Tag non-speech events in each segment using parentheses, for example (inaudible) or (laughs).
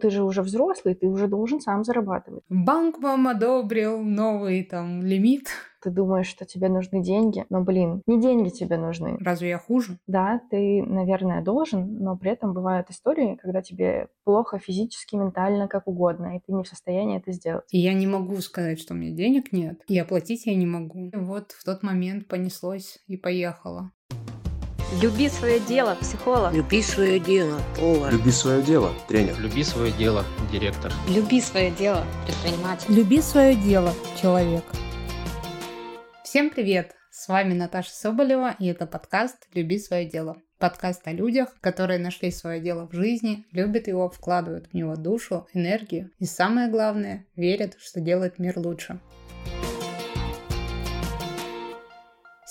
Ты же уже взрослый, ты уже должен сам зарабатывать. Банк вам одобрил новый там лимит. Ты думаешь, что тебе нужны деньги, но, блин, не деньги тебе нужны. Разве я хуже? Да, ты, наверное, должен, но при этом бывают истории, когда тебе плохо физически, ментально, как угодно, и ты не в состоянии это сделать. И я не могу сказать, что у меня денег нет, и оплатить я не могу. И вот в тот момент понеслось и поехало. Люби свое дело, психолог. Люби свое дело, повар. Люби свое дело, тренер. Люби свое дело, директор. Люби свое дело, предприниматель. Люби свое дело, человек. Всем привет! С вами Наташа Соболева, и это подкаст «Люби свое дело». Подкаст о людях, которые нашли свое дело в жизни, любят его, вкладывают в него душу, энергию и, самое главное, верят, что делает мир лучше.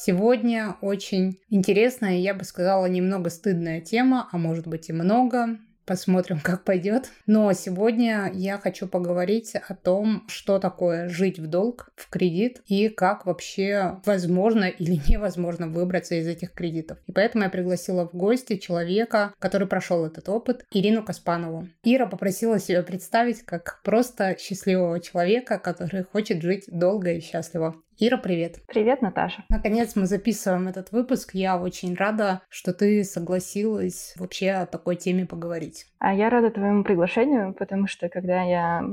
Сегодня очень интересная, я бы сказала, немного стыдная тема, а может быть и много. Посмотрим, (laughs) как пойдет. Но сегодня я хочу поговорить о том, что такое жить в долг, в кредит, и как вообще возможно или (laughs) невозможно выбраться из этих кредитов. И поэтому я пригласила в гости человека, который прошел этот опыт, Ирину Каспанову. Ира попросила себя представить как просто счастливого человека, который хочет жить долго и счастливо. Ира, привет. Привет, Наташа. Наконец мы записываем этот выпуск. Я очень рада, что ты согласилась вообще о такой теме поговорить. А я рада твоему приглашению, потому что когда я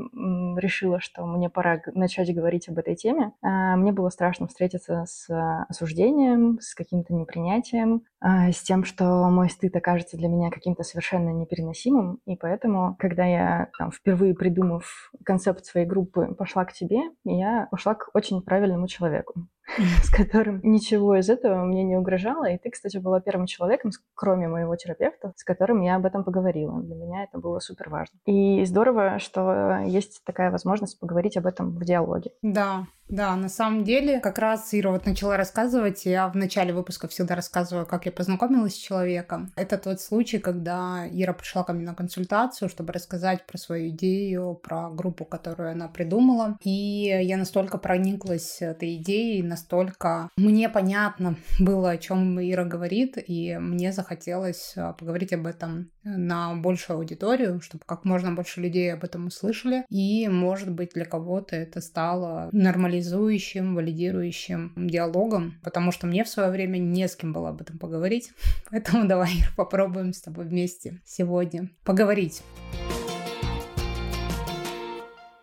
решила, что мне пора начать говорить об этой теме, а, мне было страшно встретиться с осуждением, с каким-то непринятием, а, с тем, что мой стыд окажется для меня каким-то совершенно непереносимым. И поэтому, когда я там, впервые придумав концепт своей группы, пошла к тебе, я пошла к очень правильному человеку. (laughs) с которым ничего из этого мне не угрожало. И ты, кстати, была первым человеком, кроме моего терапевта, с которым я об этом поговорила. Для меня это было супер важно. И здорово, что есть такая возможность поговорить об этом в диалоге. Да, да, на самом деле, как раз Ира вот начала рассказывать, я в начале выпуска всегда рассказываю, как я познакомилась с человеком. Это тот случай, когда Ира пришла ко мне на консультацию, чтобы рассказать про свою идею, про группу, которую она придумала. И я настолько прониклась этой идеей, настолько мне понятно было, о чем Ира говорит, и мне захотелось а, поговорить об этом на большую аудиторию, чтобы как можно больше людей об этом услышали. И, может быть, для кого-то это стало нормализующим, валидирующим диалогом, потому что мне в свое время не с кем было об этом поговорить. (laughs) Поэтому давай попробуем с тобой вместе сегодня поговорить.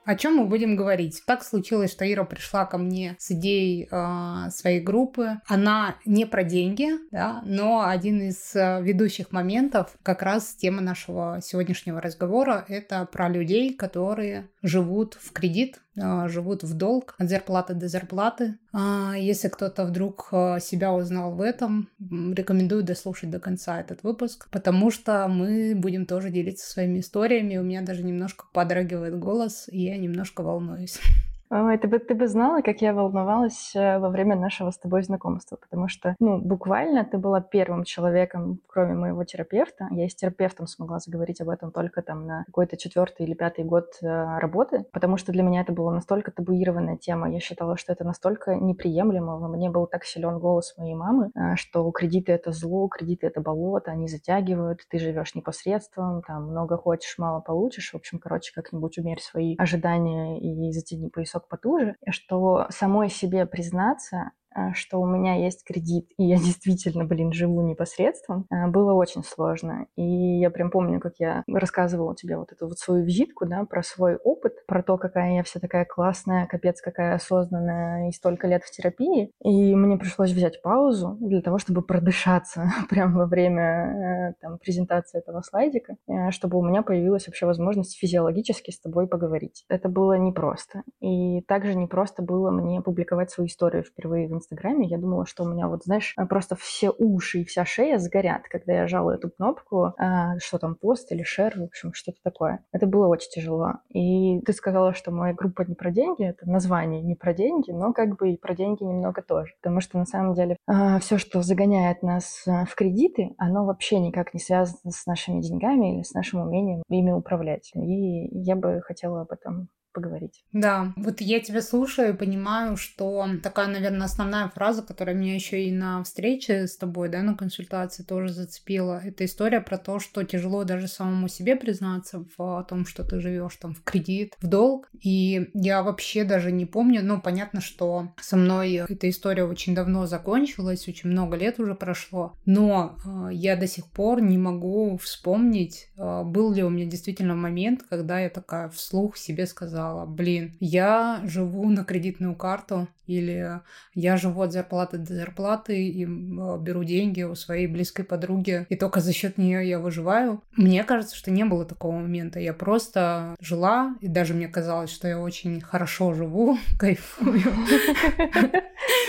О чем мы будем говорить? Так случилось, что Ира пришла ко мне с идеей э, своей группы. Она не про деньги, да, но один из э, ведущих моментов, как раз тема нашего сегодняшнего разговора, это про людей, которые живут в кредит, живут в долг от зарплаты до зарплаты. А если кто-то вдруг а, себя узнал в этом, рекомендую дослушать до конца этот выпуск, потому что мы будем тоже делиться своими историями. У меня даже немножко подрагивает голос, и я немножко волнуюсь. (laughs) Ой, ты бы, ты бы знала, как я волновалась э, во время нашего с тобой знакомства, потому что, ну, буквально ты была первым человеком, кроме моего терапевта. Я с терапевтом смогла заговорить об этом только там на какой-то четвертый или пятый год э, работы, потому что для меня это была настолько табуированная тема. Я считала, что это настолько неприемлемо. Во мне был так силен голос моей мамы, э, что кредиты — это зло, кредиты — это болото, они затягивают, ты живешь непосредством, там много хочешь, мало получишь. В общем, короче, как-нибудь умерь свои ожидания и затяни поясок потуже, что самой себе признаться, что у меня есть кредит, и я (laughs) действительно, блин, живу непосредством, э, было очень сложно. И я прям помню, как я рассказывала тебе вот эту вот свою визитку, да, про свой опыт, про то, какая я вся такая классная, капец, какая осознанная и столько лет в терапии. И мне пришлось взять паузу для того, чтобы продышаться (laughs) прямо во время э, там, презентации этого слайдика, чтобы у меня появилась вообще возможность физиологически с тобой поговорить. Это было непросто. И также непросто было мне публиковать свою историю впервые в Инстаграме, я думала, что у меня вот, знаешь, просто все уши и вся шея сгорят, когда я жала эту кнопку, а, что там, пост или шер, в общем, что-то такое. Это было очень тяжело. И ты сказала, что моя группа не про деньги, это название не про деньги, но как бы и про деньги немного тоже. Потому что на самом деле а, все, что загоняет нас а, в кредиты, оно вообще никак не связано с нашими деньгами или с нашим умением ими управлять. И я бы хотела об этом поговорить. Да, вот я тебя слушаю и понимаю, что такая, наверное, основная фраза, которая меня еще и на встрече с тобой, да, на консультации тоже зацепила, это история про то, что тяжело даже самому себе признаться в том, что ты живешь там в кредит, в долг. И я вообще даже не помню, ну, понятно, что со мной эта история очень давно закончилась, очень много лет уже прошло, но э, я до сих пор не могу вспомнить, э, был ли у меня действительно момент, когда я такая вслух себе сказала, блин, я живу на кредитную карту, или я живу от зарплаты до зарплаты и беру деньги у своей близкой подруги, и только за счет нее я выживаю. Мне кажется, что не было такого момента. Я просто жила, и даже мне казалось, что я очень хорошо живу, (laughs) кайфую.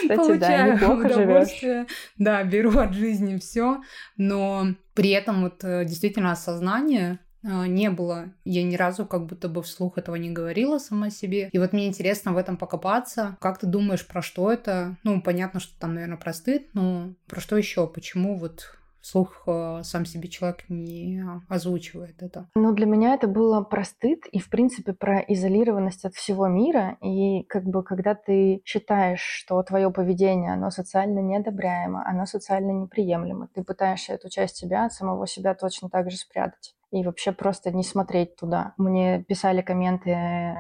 Получаю удовольствие. Да, беру от жизни все, но при этом вот э, действительно осознание не было. Я ни разу как будто бы вслух этого не говорила сама себе. И вот мне интересно в этом покопаться. Как ты думаешь, про что это? Ну, понятно, что там, наверное, про стыд, но про что еще? Почему вот вслух э, сам себе человек не озвучивает это. Ну, для меня это было про стыд и, в принципе, про изолированность от всего мира. И как бы, когда ты считаешь, что твое поведение, оно социально неодобряемо, оно социально неприемлемо, ты пытаешься эту часть себя самого себя точно так же спрятать и вообще просто не смотреть туда. Мне писали комменты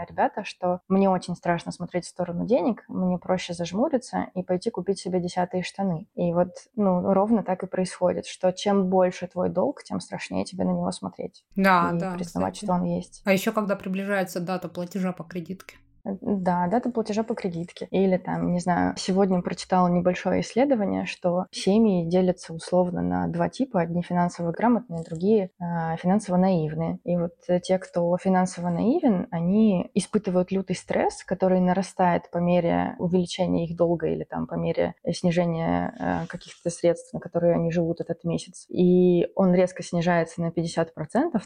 ребята, что мне очень страшно смотреть в сторону денег, мне проще зажмуриться и пойти купить себе десятые штаны. И вот, ну, ровно так и происходит, что чем больше твой долг, тем страшнее тебе на него смотреть. Да, и да. признавать, кстати. что он есть. А еще когда приближается дата платежа по кредитке. Да, дата платежа по кредитке. Или там, не знаю, сегодня прочитала небольшое исследование, что семьи делятся условно на два типа. Одни финансово грамотные, другие э, финансово наивные. И вот те, кто финансово наивен, они испытывают лютый стресс, который нарастает по мере увеличения их долга или там по мере снижения э, каких-то средств, на которые они живут этот месяц. И он резко снижается на 50%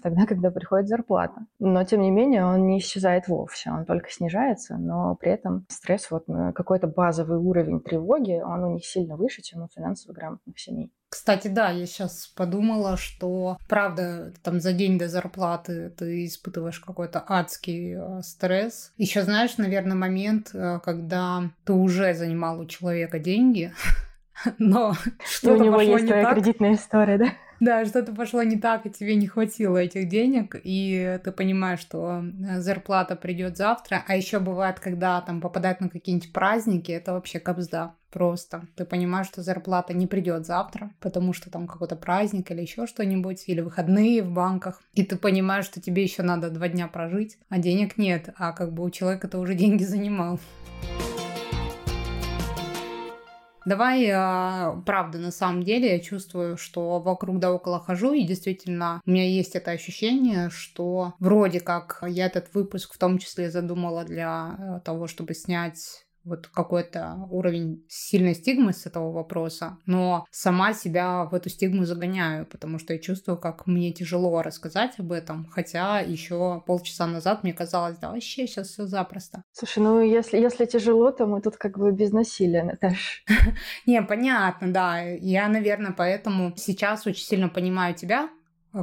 тогда, (laughs) когда приходит зарплата. Но, тем не менее, он не исчезает вовсе, он только снижается снижается, но при этом стресс, вот какой-то базовый уровень тревоги, он у них сильно выше, чем у финансово грамотных семей. Кстати, да, я сейчас подумала, что правда, там за день до зарплаты ты испытываешь какой-то адский э, стресс. Еще знаешь, наверное, момент, э, когда ты уже занимал у человека деньги, (laughs) но что у него есть твоя кредитная история, да? Да, что-то пошло не так, и тебе не хватило этих денег, и ты понимаешь, что э, зарплата придет завтра. А еще бывает, когда там попадают на какие-нибудь праздники, это вообще капзда просто. Ты понимаешь, что зарплата не придет завтра, потому что там какой-то праздник или еще что-нибудь, или выходные в банках. И ты понимаешь, что тебе еще надо два дня прожить, а денег нет, а как бы у человека ты уже (laughs) деньги занимал. Давай, а, правда, на самом деле я чувствую, что вокруг да около хожу, и действительно у меня есть это ощущение, что вроде как я этот выпуск в том числе задумала для э, того, чтобы снять вот какой-то уровень сильной стигмы с этого вопроса, но сама себя в эту стигму загоняю, потому что я чувствую, как мне тяжело рассказать об этом, хотя еще полчаса назад мне казалось, да вообще сейчас все запросто. Слушай, ну если, если тяжело, то мы тут как бы без насилия, Наташ. (laughs) Не, понятно, да. Я, наверное, поэтому сейчас очень сильно понимаю тебя,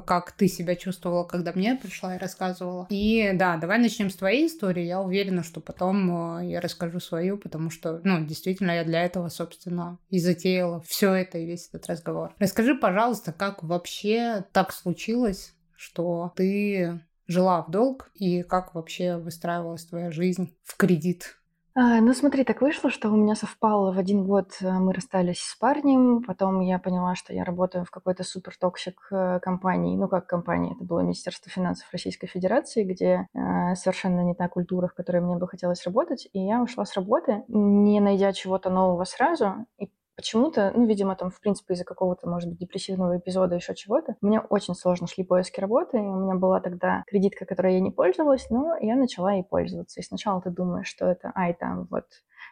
как ты себя чувствовала, когда мне пришла и рассказывала. И да, давай начнем с твоей истории. Я уверена, что потом э, я расскажу свою, потому что, ну, действительно, я для этого, собственно, и затеяла все это и весь этот разговор. Расскажи, пожалуйста, как вообще так случилось, что ты жила в долг и как вообще выстраивалась твоя жизнь в кредит? А, ну, смотри, так вышло, что у меня совпало. В один год э, мы расстались с парнем, потом я поняла, что я работаю в какой-то супер toxic э, компании, ну, как компании, это было Министерство финансов Российской Федерации, где э, совершенно не та культура, в которой мне бы хотелось работать, и я ушла с работы, не найдя чего-то нового сразу, и почему-то, ну, видимо, там, в принципе, из-за какого-то, может быть, депрессивного эпизода, еще чего-то, мне очень сложно шли поиски работы, и у меня была тогда кредитка, которой я не пользовалась, но я начала ей пользоваться. И сначала ты думаешь, что это, ай, там, вот,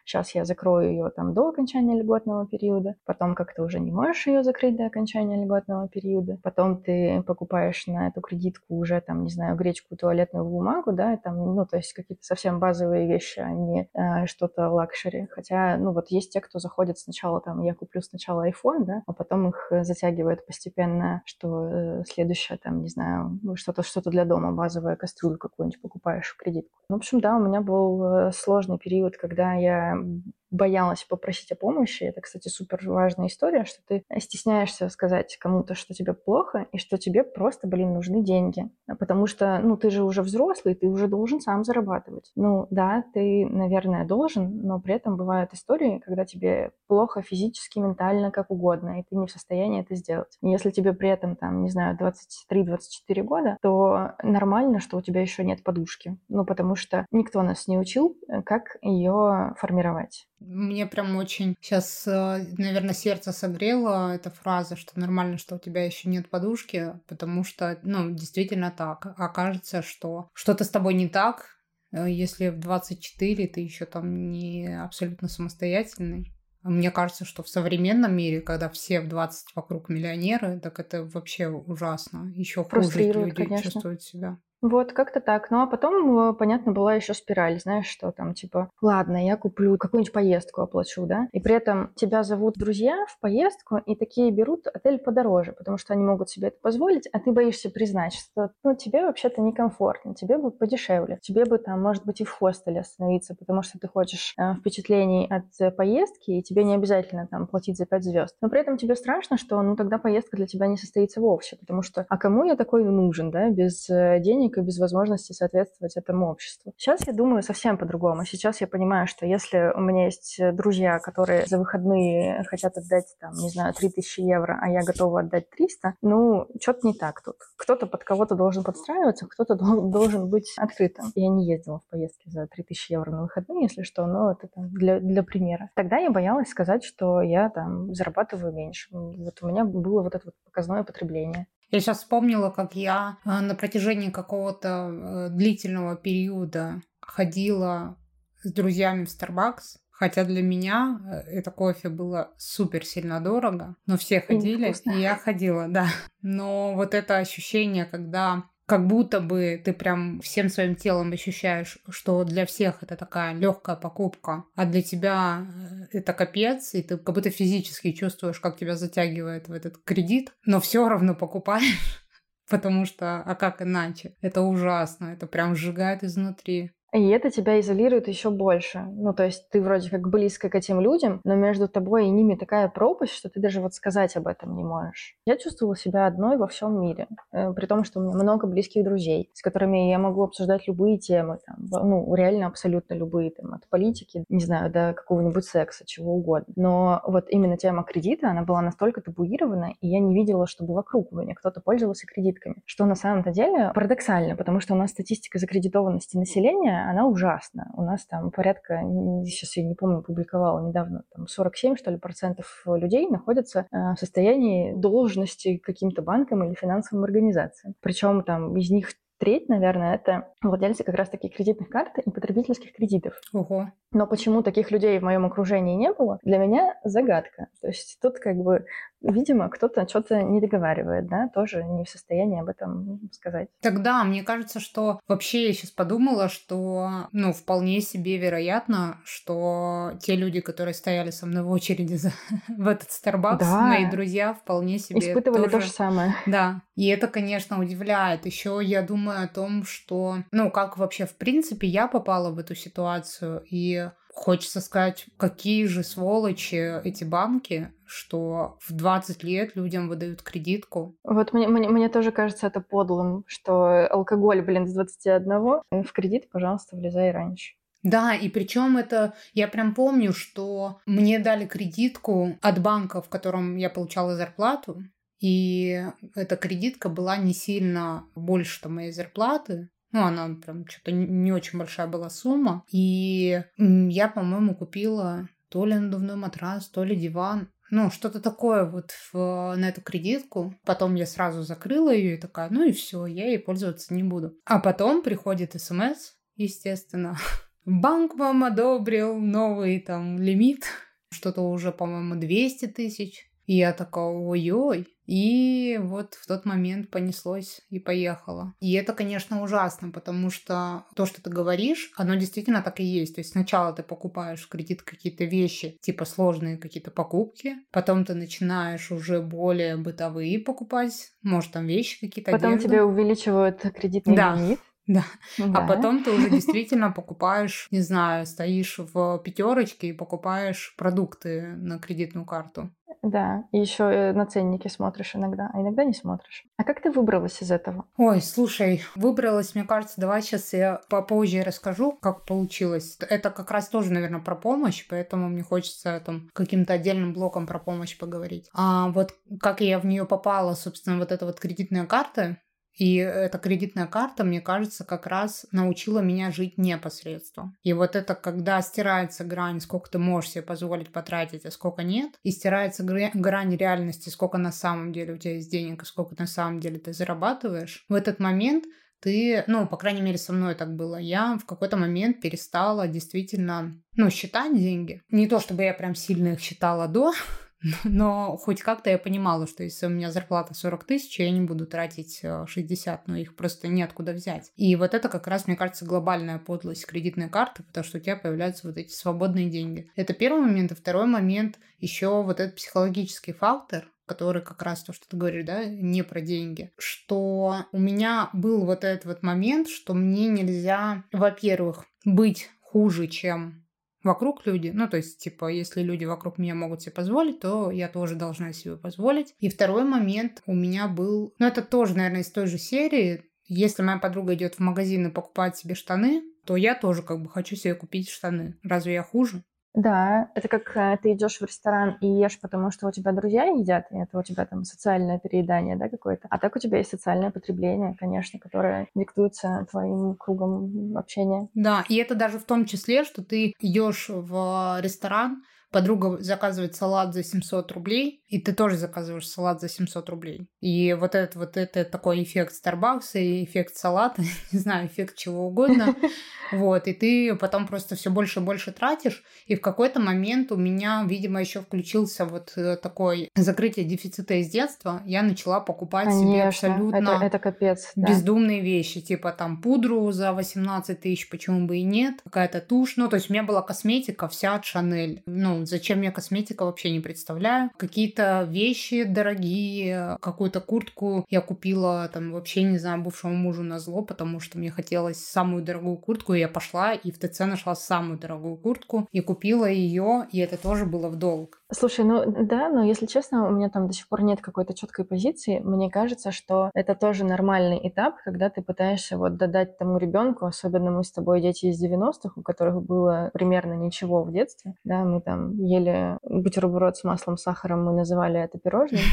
сейчас я закрою ее там до окончания льготного периода, потом как ты уже не можешь ее закрыть до окончания льготного периода, потом ты покупаешь на эту кредитку уже там, не знаю, гречку, туалетную бумагу, да, там, ну, то есть какие-то совсем базовые вещи, а не э, что-то luxury. Хотя, ну, вот есть те, кто заходит сначала там, я куплю сначала iPhone, да, а потом их затягивает постепенно, что э, следующее там, не знаю, ну, что-то что-то для дома, базовая кастрюлю какую-нибудь покупаешь в кредитку. В общем, да, у меня был э, сложный период, когда я um, боялась попросить о помощи. Это, кстати, супер важная история, что ты стесняешься сказать кому-то, что тебе плохо, и что тебе просто, блин, нужны деньги. Потому что, ну, ты же уже взрослый, ты уже должен сам зарабатывать. Ну, да, ты, наверное, должен, но при этом бывают истории, когда тебе плохо физически, ментально, как угодно, и ты не в состоянии это сделать. Если тебе при этом, там, не знаю, 23-24 года, то нормально, что у тебя еще нет подушки. Ну, потому что никто нас не учил, э, как ее формировать. Мне прям очень сейчас, э, наверное, сердце согрело эта фраза, что нормально, что у тебя еще нет подушки, потому что, ну, действительно так. Окажется, что что-то с тобой не так, э, если в 24 ты еще там не абсолютно самостоятельный. Мне кажется, что в современном мире, когда все в 20 вокруг миллионеры, так это вообще ужасно. Еще хуже люди конечно. чувствуют себя. Вот, как-то так. Ну, а потом, э, понятно, была еще спираль, знаешь, что там, типа, ладно, я куплю какую-нибудь поездку, оплачу, да, и при этом тебя зовут друзья в поездку, и такие берут отель подороже, потому что они могут себе это позволить, а ты боишься признать, что, ну, тебе вообще-то некомфортно, тебе бы подешевле, тебе бы там, может быть, и в хостеле остановиться, потому что ты хочешь э, впечатлений от э, поездки, и тебе не обязательно там платить за пять звезд. Но при этом тебе страшно, что, ну, тогда поездка для тебя не состоится вовсе, потому что, а кому я такой нужен, да, без э, денег денег и без возможности соответствовать этому обществу. Сейчас я думаю совсем по-другому. Сейчас я понимаю, что если у меня есть друзья, которые за выходные хотят отдать, там, не знаю, 3000 евро, а я готова отдать 300, ну, что-то не так тут. Кто-то под кого-то должен подстраиваться, кто-то должен быть открытым. Я не ездила в поездки за 3000 евро на выходные, если что, но это там для, для примера. Тогда я боялась сказать, что я там зарабатываю меньше. Вот у меня было вот это вот показное потребление. Я сейчас вспомнила, как я э, на протяжении какого-то э, длительного периода ходила с друзьями в Starbucks. Хотя для меня э, это кофе было супер сильно дорого, но все ходили, и, и я ходила, да. Но вот это ощущение, когда как будто бы ты прям всем своим телом ощущаешь, что для всех это такая легкая покупка, а для тебя э, это капец, и ты как будто физически чувствуешь, как тебя затягивает в этот кредит, но все равно покупаешь, (laughs) потому что, а как иначе? Это ужасно, это прям сжигает изнутри. И это тебя изолирует еще больше. Ну, то есть ты вроде как близко к этим людям, но между тобой и ними такая пропасть, что ты даже вот сказать об этом не можешь. Я чувствовала себя одной во всем мире, э, при том, что у меня много близких друзей, с которыми я могу обсуждать любые темы, там, ну, реально абсолютно любые, там, от политики, не знаю, до какого-нибудь секса, чего угодно. Но вот именно тема кредита, она была настолько табуирована, и я не видела, чтобы вокруг меня кто-то пользовался кредитками, что на самом-то деле парадоксально, потому что у нас статистика закредитованности населения она ужасна. У нас там порядка, сейчас я не помню, публиковала недавно, там 47, что ли, процентов людей находятся э, в состоянии должности каким-то банкам или финансовым организациям. Причем там из них треть, наверное, это владельцы как раз таких кредитных карт и потребительских кредитов. Ого. Но почему таких людей в моем окружении не было, для меня загадка. То есть тут как бы видимо, кто-то что-то не договаривает, да, тоже не в состоянии об этом сказать. Тогда мне кажется, что вообще я сейчас подумала, что, ну, вполне себе вероятно, что те люди, которые стояли со мной в очереди за, (laughs) в этот Starbucks, да. мои друзья, вполне себе испытывали тоже... то же самое. Да, и это, конечно, удивляет. Еще я думаю о том, что, ну, как вообще в принципе я попала в эту ситуацию и Хочется сказать, какие же сволочи эти банки, что в 20 лет людям выдают кредитку. Вот мне, мне, мне тоже кажется это подлым, что алкоголь, блин, с 21 э, в кредит, пожалуйста, влезай раньше. Да, и причем это, я прям помню, что мне дали кредитку от банка, в котором я получала зарплату, и эта кредитка была не сильно больше моей зарплаты, ну, она прям что-то не очень большая была сумма. И я, по-моему, купила то ли надувной матрас, то ли диван. Ну, что-то такое вот в, на эту кредитку. Потом я сразу закрыла ее и такая, ну и все, я ей пользоваться не буду. А потом приходит смс, естественно, (laughs) банк вам одобрил новый там лимит, что-то уже, по-моему, 200 тысяч. И я такая, ой-ой. И вот в тот момент понеслось и поехало. И это, конечно, ужасно, потому что то, что ты говоришь, оно действительно так и есть. То есть сначала ты покупаешь в кредит какие-то вещи, типа сложные какие-то покупки, потом ты начинаешь уже более бытовые покупать, может там вещи какие-то. Потом одежду. тебе увеличивают кредитный Да. лимит. Да. Да. А потом ты уже (laughs) действительно покупаешь, не знаю, стоишь в пятерочке и покупаешь продукты на кредитную карту. Да, и еще на ценники смотришь иногда, а иногда не смотришь. А как ты выбралась из этого? Ой, слушай, выбралась, мне кажется, давай сейчас я попозже расскажу, как получилось. Это как раз тоже, наверное, про помощь, поэтому мне хочется там каким-то отдельным блоком про помощь поговорить. А вот как я в нее попала, собственно, вот эта вот кредитная карта, и эта кредитная карта, мне кажется, как раз научила меня жить непосредством. И вот это, когда стирается грань, сколько ты можешь себе позволить потратить, а сколько нет, и стирается гра- грань реальности, сколько на самом деле у тебя есть денег, и сколько на самом деле ты зарабатываешь, в этот момент ты, ну, по крайней мере, со мной так было, я в какой-то момент перестала действительно, ну, считать деньги. Не то, чтобы я прям сильно их считала до, (laughs) (laughs) но хоть как-то я понимала, что если у меня зарплата 40 тысяч, я не буду тратить э, 60, но их просто неоткуда взять. И вот это как раз, мне кажется, глобальная подлость кредитной карты, потому что у тебя появляются вот эти свободные деньги. Это первый момент. И второй момент еще вот этот психологический фактор, который как раз то, что ты говоришь, да, не про деньги, что у меня был вот этот вот момент, что мне нельзя, во-первых, быть хуже, чем вокруг люди. Ну, то есть, типа, если люди вокруг меня могут себе позволить, то я тоже должна себе позволить. И второй момент у меня был... Ну, это тоже, наверное, из той же серии. Если моя подруга идет в магазин и покупает себе штаны, то я тоже как бы хочу себе купить штаны. Разве я хуже? Да, это как э, ты идешь в ресторан и ешь, потому что у тебя друзья едят, и это у тебя там социальное переедание, да, какое-то. А так у тебя есть социальное потребление, конечно, которое диктуется твоим кругом общения. Да, и это даже в том числе, что ты идешь в ресторан, подруга заказывает салат за 700 рублей, и ты тоже заказываешь салат за 700 рублей. И вот это вот это такой эффект Старбакса и эффект салата, (laughs) не знаю, эффект чего угодно. (laughs) Вот, и ты потом просто все больше и больше тратишь, и в какой-то момент у меня, видимо, еще включился вот э, такой закрытие дефицита из детства. Я начала покупать себе абсолютно это, это капец. да. бездумные вещи, типа там пудру за 18 тысяч, почему бы и нет, какая-то тушь. Ну, то есть у меня была косметика вся от Шанель. Ну, зачем мне косметика, вообще не представляю. Какие-то вещи дорогие, какую-то куртку я купила там вообще, не знаю, бывшему мужу на зло, потому что мне хотелось самую дорогую куртку, и я пошла и в ТЦ нашла самую дорогую куртку и купила ее, и это тоже было в долг. Слушай, ну да, но если честно, у меня там до сих пор нет какой-то четкой позиции. Мне кажется, что это тоже нормальный этап, когда ты пытаешься вот додать тому ребенку, особенно мы с тобой дети из 90-х, у которых было примерно ничего в детстве. Да, мы там ели бутерброд с маслом, сахаром, мы называли это пирожным. (laughs)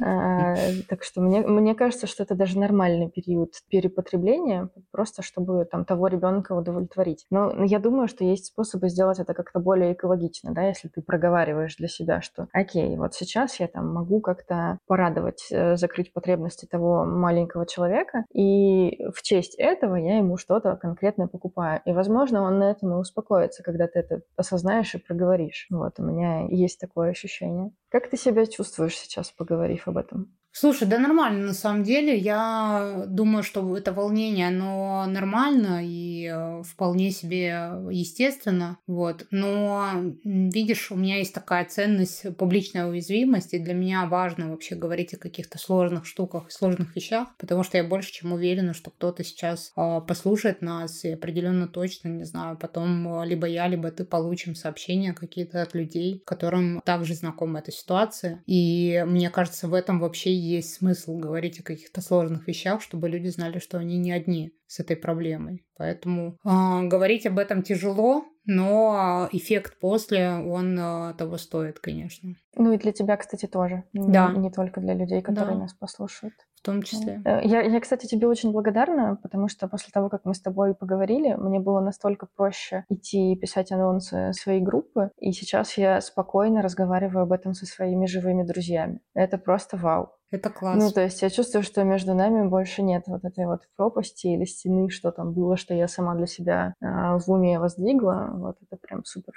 А, Так что мне, мне кажется, что это даже нормальный период перепотребления, просто чтобы там того ребенка удовлетворить. Но я думаю, что есть способы сделать это как-то более экологично, да, если ты проговариваешь для себя, что окей, вот сейчас я там могу как-то порадовать, э, закрыть потребности того маленького человека, и в честь этого я ему что-то конкретно покупаю. И, возможно, он на этом и успокоится, когда ты это осознаешь и проговоришь. Вот, у меня есть такое ощущение. Как ты себя чувствуешь сейчас, поговорив об этом? Слушай, да нормально, на самом деле. Я думаю, что это волнение, оно нормально и э, вполне себе естественно. Вот. Но, видишь, у меня есть такая ценность публичная уязвимость, и для меня важно вообще говорить о каких-то сложных штуках, сложных вещах, потому что я больше чем уверена, что кто-то сейчас э, послушает нас и определенно точно, не знаю, потом э, либо я, либо ты получим сообщения какие-то от людей, которым также знакома эта ситуация. И мне кажется, в этом вообще есть смысл говорить о каких-то сложных вещах, чтобы люди знали, что они не одни с этой проблемой. Поэтому а, говорить об этом тяжело, но эффект после, он а, того стоит, конечно. Ну и для тебя, кстати, тоже. Не- Да. Не только для людей, которые Да. нас послушают. В том числе. Э, Я, я, кстати, тебе очень благодарна, потому что после того, как мы с тобой поговорили, мне было настолько проще идти и писать анонсы своей группы, и сейчас я спокойно разговариваю об этом со своими живыми друзьями. Это просто вау. Это классно. Ну, то есть я чувствую, что между нами больше нет вот этой вот пропасти или стены, что там было, что я сама для себя э, в уме воздвигла. Вот это прям супер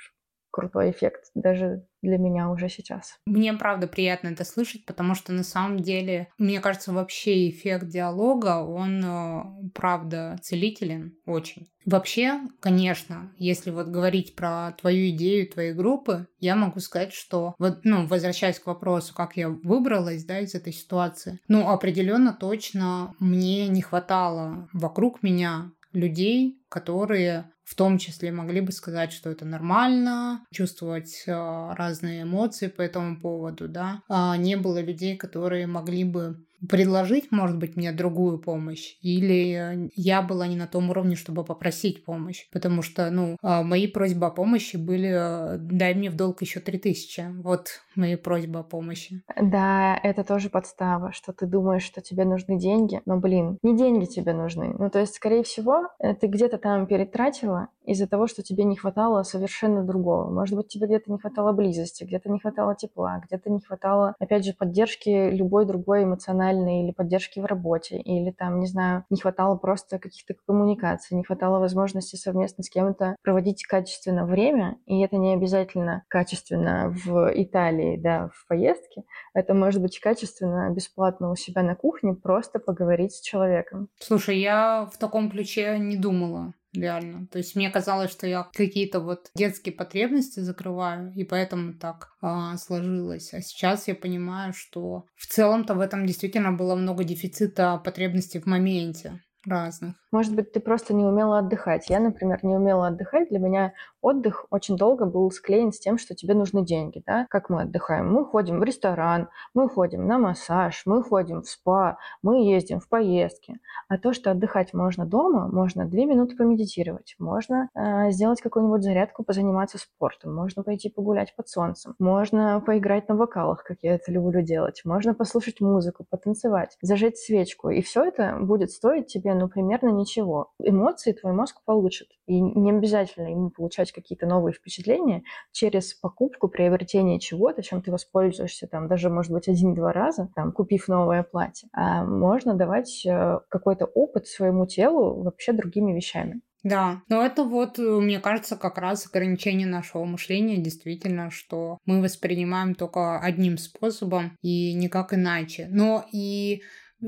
крутой эффект даже для меня уже сейчас. Мне правда приятно это слышать, потому что на самом деле, мне кажется, вообще эффект диалога, он э, правда целителен очень. Вообще, конечно, если вот говорить про твою идею, твоей группы, я могу сказать, что вот, ну, возвращаясь к вопросу, как я выбралась, да, из этой ситуации, ну, определенно точно мне не хватало вокруг меня людей, которые в том числе могли бы сказать, что это нормально, чувствовать э, разные эмоции по этому поводу, да. А не было людей, которые могли бы предложить, может быть, мне другую помощь, или я была не на том уровне, чтобы попросить помощь, потому что, ну, а, мои просьбы о помощи были э, «дай мне в долг еще три тысячи». Вот мои просьбы о помощи. Да, это тоже подстава, что ты думаешь, что тебе нужны деньги, но, блин, не деньги тебе нужны. Ну, то есть, скорее всего, э, ты где-то там перетратила из-за того, что тебе не хватало совершенно другого. Может быть, тебе где-то не хватало близости, где-то не хватало тепла, где-то не хватало, опять же, поддержки любой другой эмоциональной или поддержки в работе, или там, не знаю, не хватало просто каких-то коммуникаций, не хватало возможности совместно с кем-то проводить качественно время, и это не обязательно качественно в Италии, да, в поездке, это может быть качественно, бесплатно у себя на кухне, просто поговорить с человеком. Слушай, я в таком ключе не думала реально. То есть мне казалось, что я какие-то вот детские потребности закрываю, и поэтому так а, сложилось. А сейчас я понимаю, что в целом-то в этом действительно было много дефицита потребностей в моменте разных. Может быть, ты просто не умела отдыхать. Я, например, не умела отдыхать. Для меня отдых очень долго был склеен с тем, что тебе нужны деньги. Да? Как мы отдыхаем? Мы ходим в ресторан, мы ходим на массаж, мы ходим в спа, мы ездим в поездки. А то, что отдыхать можно дома, можно две минуты помедитировать, можно э, сделать какую-нибудь зарядку, позаниматься спортом, можно пойти погулять под солнцем, можно поиграть на вокалах, как я это люблю делать, можно послушать музыку, потанцевать, зажечь свечку. И все это будет стоить тебе, ну, примерно ничего. Эмоции твой мозг получит. И не обязательно ему получать какие-то новые впечатления через покупку, приобретение чего-то, чем ты воспользуешься там даже, может быть, один-два раза, там, купив новое платье. А можно давать э, какой-то опыт своему телу вообще другими вещами. Да, но это вот, мне кажется, как раз ограничение нашего мышления, действительно, что мы воспринимаем только одним способом и никак иначе. Но и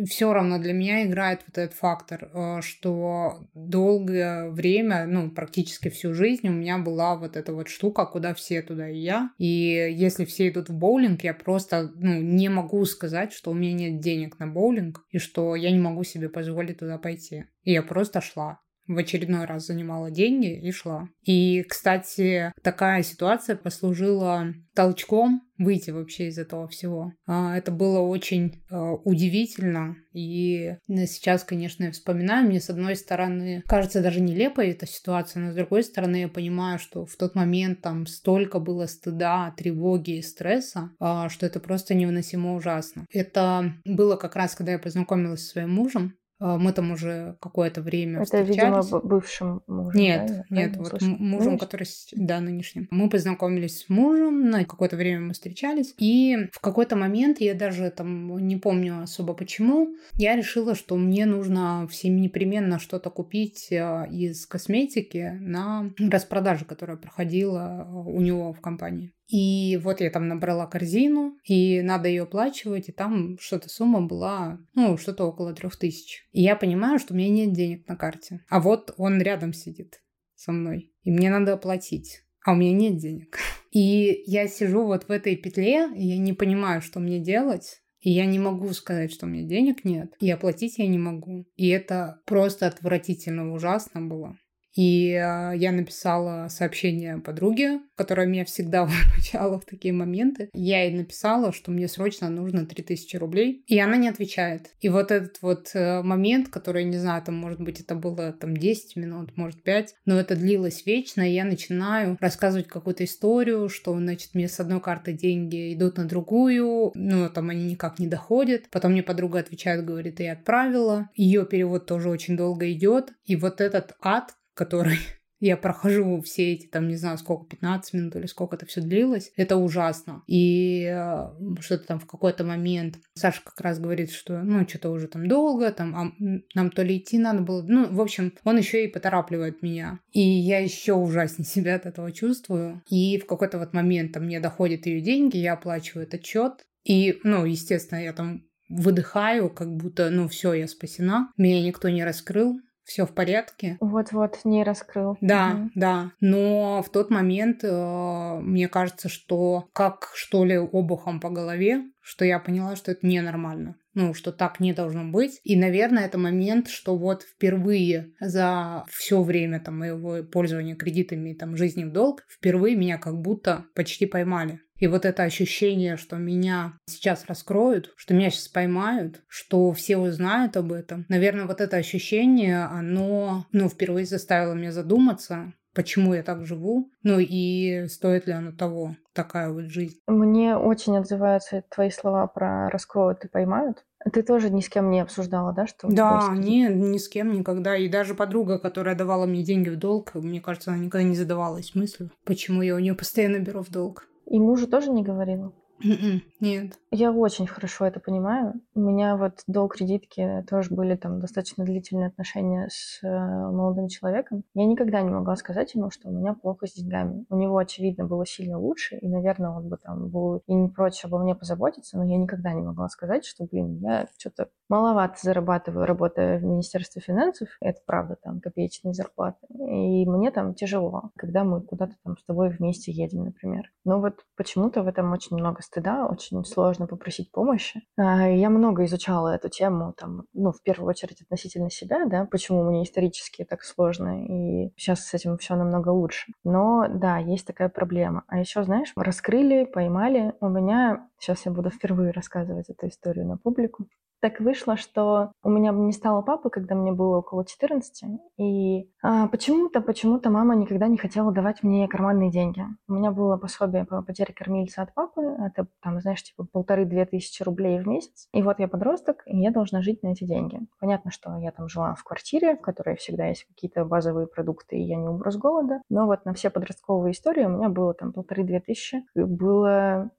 все равно для меня играет вот этот фактор, э, что долгое время, ну, практически всю жизнь у меня была вот эта вот штука, куда все туда и я. И если все идут в боулинг, я просто, ну, не могу сказать, что у меня нет денег на боулинг и что я не могу себе позволить туда пойти. И я просто шла в очередной раз занимала деньги и шла. И, кстати, такая ситуация послужила толчком выйти вообще из этого всего. А, это было очень а, удивительно. И сейчас, конечно, я вспоминаю, мне с одной стороны кажется даже нелепой эта ситуация, но с другой стороны я понимаю, что в тот момент там столько было стыда, тревоги и стресса, а, что это просто невыносимо ужасно. Это было как раз, когда я познакомилась со своим мужем. А, мы там уже какое-то время Это, встречались. видимо, бывшим мужем, Нет, да? нет, вот мужем, Нынешним? который, да, нынешним. Мы познакомились с мужем, на какое-то время мы встречались, и в какой-то момент, я даже там не помню особо почему, я решила, что мне нужно всем непременно что-то купить а, из косметики на распродаже, которая проходила у него в компании. И вот я там набрала корзину, и надо ее оплачивать, и там что-то сумма была, ну, что-то около трех тысяч. И я понимаю, что у меня нет денег на карте. А вот он рядом сидит со мной, и мне надо оплатить. А у меня нет денег. (laughs) И я сижу вот в этой петле, и я не понимаю, что мне делать. И я не могу сказать, что у меня денег нет. И оплатить я не могу. И это просто отвратительно ужасно было. И э, я написала сообщение подруге, которая меня всегда (laughs) выручала в такие моменты. Я ей написала, что мне срочно нужно 3000 рублей, и она не отвечает. И вот этот вот э, момент, который, не знаю, там, может быть, это было там 10 минут, может 5, но это длилось вечно, и я начинаю рассказывать какую-то историю, что, значит, мне с одной карты деньги идут на другую, ну, там они никак не доходят. Потом мне подруга отвечает, говорит, я отправила. Ее перевод тоже очень долго идет. И вот этот ад, который (laughs) я прохожу все эти, там, не знаю, сколько, 15 минут или сколько это все длилось. Это ужасно. И э, что-то там в какой-то момент Саша как раз говорит, что, ну, что-то уже там долго, там, а нам то ли идти надо было. Ну, в общем, он еще и поторапливает меня. И я еще ужаснее (laughs) себя от этого чувствую. И в какой-то вот момент там мне доходят ее деньги, я оплачиваю этот счет. И, ну, естественно, я там выдыхаю, как будто, ну, все, я спасена. Меня никто не раскрыл, все в порядке. Вот-вот, не раскрыл. Да, угу. да. Но в тот момент э, мне кажется, что как что ли обухом по голове, что я поняла, что это ненормально. Ну, что так не должно быть. И, наверное, это момент, что вот впервые за все время там, моего пользования кредитами, там, жизни в долг, впервые меня как будто почти поймали. И вот это ощущение, что меня сейчас раскроют, что меня сейчас поймают, что все узнают об этом. Наверное, вот это ощущение, оно, ну, впервые заставило меня задуматься, почему я так живу, ну и стоит ли оно того, такая вот жизнь. Мне очень отзываются твои слова про раскроют и поймают. Ты тоже ни с кем не обсуждала, да, что? Да, не, ни с кем никогда. И даже подруга, которая давала мне деньги в долг, мне кажется, она никогда не задавалась мыслью, почему я у нее постоянно беру в долг. И мужу тоже не говорила? М-м, нет. Я очень хорошо это понимаю. У меня вот до кредитки тоже были там достаточно длительные отношения с э, молодым человеком. Я никогда не могла сказать ему, что у меня плохо с деньгами. У него, очевидно, было сильно лучше, и, наверное, он бы там был и не прочь обо мне позаботиться, но я никогда не могла сказать, что, блин, я что-то маловато зарабатываю, работая в Министерстве финансов. Это правда, там копеечные зарплаты. И мне там тяжело, когда мы куда-то там с тобой вместе едем, например. Но вот почему-то в этом очень много стыда, очень сложно попросить помощи. А, я много изучала эту тему, там, ну, в первую очередь относительно себя, да, почему мне исторически так сложно, и сейчас с этим все намного лучше. Но да, есть такая проблема. А еще, знаешь, раскрыли, поймали. У меня, сейчас я буду впервые рассказывать эту историю на публику так вышло, что у меня не стало папы, когда мне было около 14, и а, почему-то, почему-то мама никогда не хотела давать мне карманные деньги. У меня было пособие по потере кормильца от папы, это там, знаешь, типа полторы-две тысячи рублей в месяц, и вот я подросток, и я должна жить на эти деньги. Понятно, что я там жила в квартире, в которой всегда есть какие-то базовые продукты, и я не умру с голода, но вот на все подростковые истории у меня было там полторы-две тысячи, было